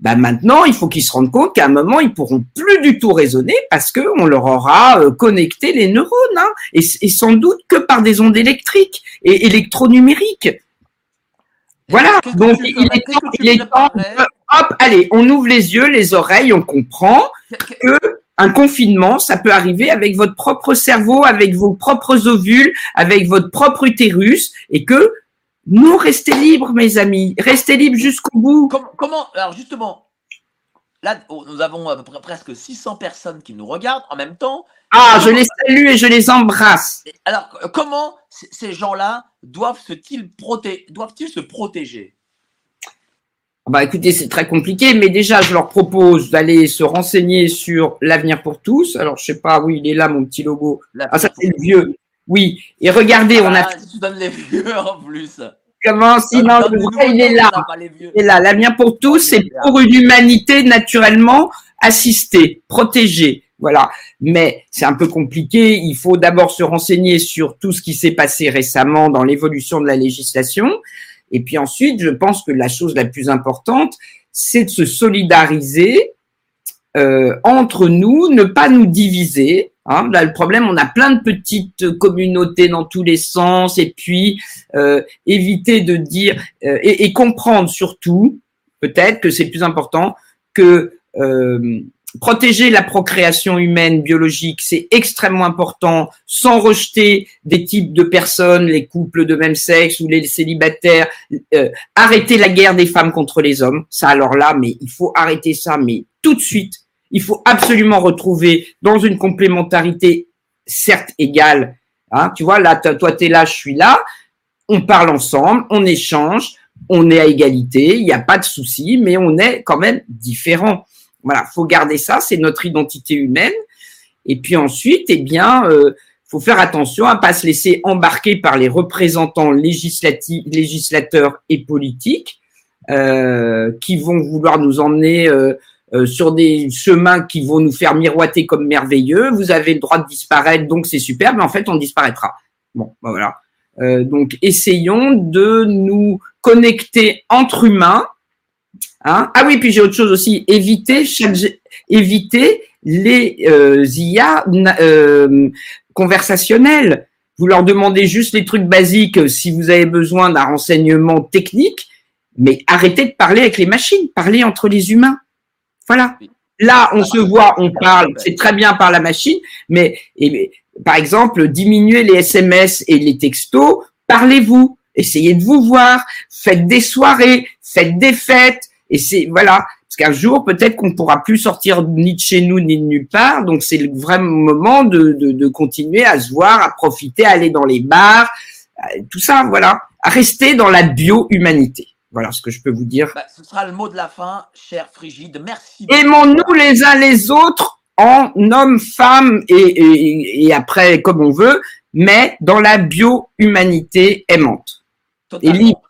Ben maintenant, il faut qu'ils se rendent compte qu'à un moment, ils pourront plus du tout raisonner parce que on leur aura euh, connecté les neurones, hein, et, et sans doute que par des ondes électriques et électronumériques. Voilà. Donc il est temps, il est temps. Hop, allez, on ouvre les yeux, les oreilles, on comprend que un confinement, ça peut arriver avec votre propre cerveau, avec vos propres ovules, avec votre propre utérus, et que nous restez libres, mes amis, restez libres jusqu'au bout. Com- comment Alors justement, là, oh, nous avons à peu près presque 600 personnes qui nous regardent en même temps. Ah, je les salue et je les embrasse. Alors, comment ces gens-là doivent-ils se protéger? Bah écoutez, c'est très compliqué, mais déjà je leur propose d'aller se renseigner sur l'avenir pour tous. Alors je sais pas, oui, il est là mon petit logo. Ah ça c'est le vieux. Oui. Et regardez, on a Ah, Tu donnes les vieux en plus. comment sinon le vrai, il est là. Il est là. L'avenir pour tous, c'est pour une humanité naturellement assistée, protégée. Voilà. Mais c'est un peu compliqué. Il faut d'abord se renseigner sur tout ce qui s'est passé récemment dans l'évolution de la législation. Et puis ensuite, je pense que la chose la plus importante, c'est de se solidariser euh, entre nous, ne pas nous diviser. Hein. Là, le problème, on a plein de petites communautés dans tous les sens, et puis euh, éviter de dire euh, et, et comprendre surtout, peut-être que c'est plus important que euh, protéger la procréation humaine biologique, c'est extrêmement important, sans rejeter des types de personnes, les couples de même sexe ou les célibataires, euh, arrêter la guerre des femmes contre les hommes, ça alors là, mais il faut arrêter ça, mais tout de suite, il faut absolument retrouver dans une complémentarité certes égale, hein, tu vois, là, toi, toi, t'es là, je suis là, on parle ensemble, on échange, on est à égalité, il n'y a pas de souci, mais on est quand même différents. Voilà, faut garder ça, c'est notre identité humaine. Et puis ensuite, eh bien, euh, faut faire attention à pas se laisser embarquer par les représentants législatifs, législateurs et politiques euh, qui vont vouloir nous emmener euh, euh, sur des chemins qui vont nous faire miroiter comme merveilleux. Vous avez le droit de disparaître, donc c'est super, mais en fait, on disparaîtra. Bon, ben voilà. Donc, essayons de nous connecter entre humains. Hein ah oui, puis j'ai autre chose aussi. Éviter, éviter les euh, IA euh, conversationnels. Vous leur demandez juste les trucs basiques si vous avez besoin d'un renseignement technique, mais arrêtez de parler avec les machines, parlez entre les humains. Voilà. Là, on se voit, on parle, c'est très bien par la machine, mais et, par exemple, diminuez les SMS et les textos, parlez-vous, essayez de vous voir, faites des soirées, faites des fêtes, et c'est voilà. Parce qu'un jour, peut-être qu'on pourra plus sortir ni de chez nous ni de nulle part. Donc, c'est le vrai moment de, de, de, continuer à se voir, à profiter, à aller dans les bars, tout ça, voilà. À rester dans la bio-humanité. Voilà ce que je peux vous dire. Bah, ce sera le mot de la fin, cher Frigide. Merci. Aimons-nous les uns les autres en hommes, femmes et, et, et, après comme on veut, mais dans la bio-humanité aimante et libre.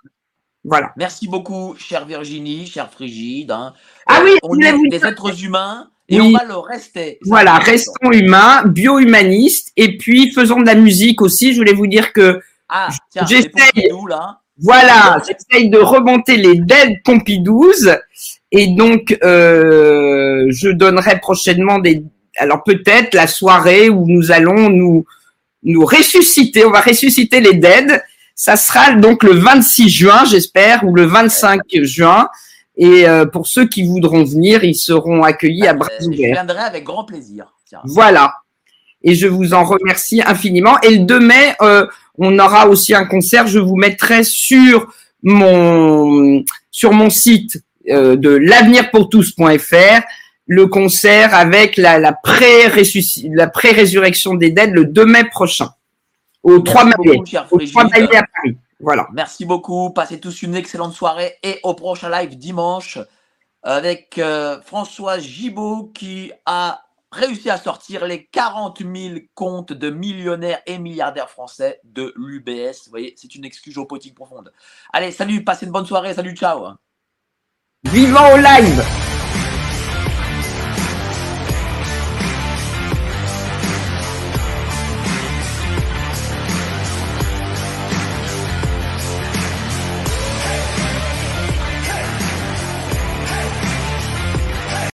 Voilà. Merci beaucoup, chère Virginie, chère Frigide. Hein. Ah oui, on est des êtres humains et on va le rester. Voilà, restons humains, bio-humanistes et puis faisons de la musique aussi. Je voulais vous dire que ah, j'essaye. Voilà, j'essaye de remonter les dead Pompidouze et donc euh, je donnerai prochainement des. Alors peut-être la soirée où nous allons nous nous ressusciter. On va ressusciter les dead ça sera donc le 26 juin, j'espère, ou le 25 juin. Et euh, pour ceux qui voudront venir, ils seront accueillis à bras ouverts. Je viendrai avec grand plaisir. Voilà. Et je vous en remercie infiniment. Et le 2 mai, euh, on aura aussi un concert. Je vous mettrai sur mon sur mon site euh, de l'avenirpourtous.fr le concert avec la, la pré-résurrection des dead le 2 mai prochain au 3 mai, au 3 mai à Paris. Voilà. Merci beaucoup. Passez tous une excellente soirée et au prochain live dimanche avec euh, François Gibaud qui a réussi à sortir les 40 000 comptes de millionnaires et milliardaires français de l'UBS. Vous voyez, c'est une excuse géopolitique profonde. Allez, salut, passez une bonne soirée. Salut, ciao. Vivant au live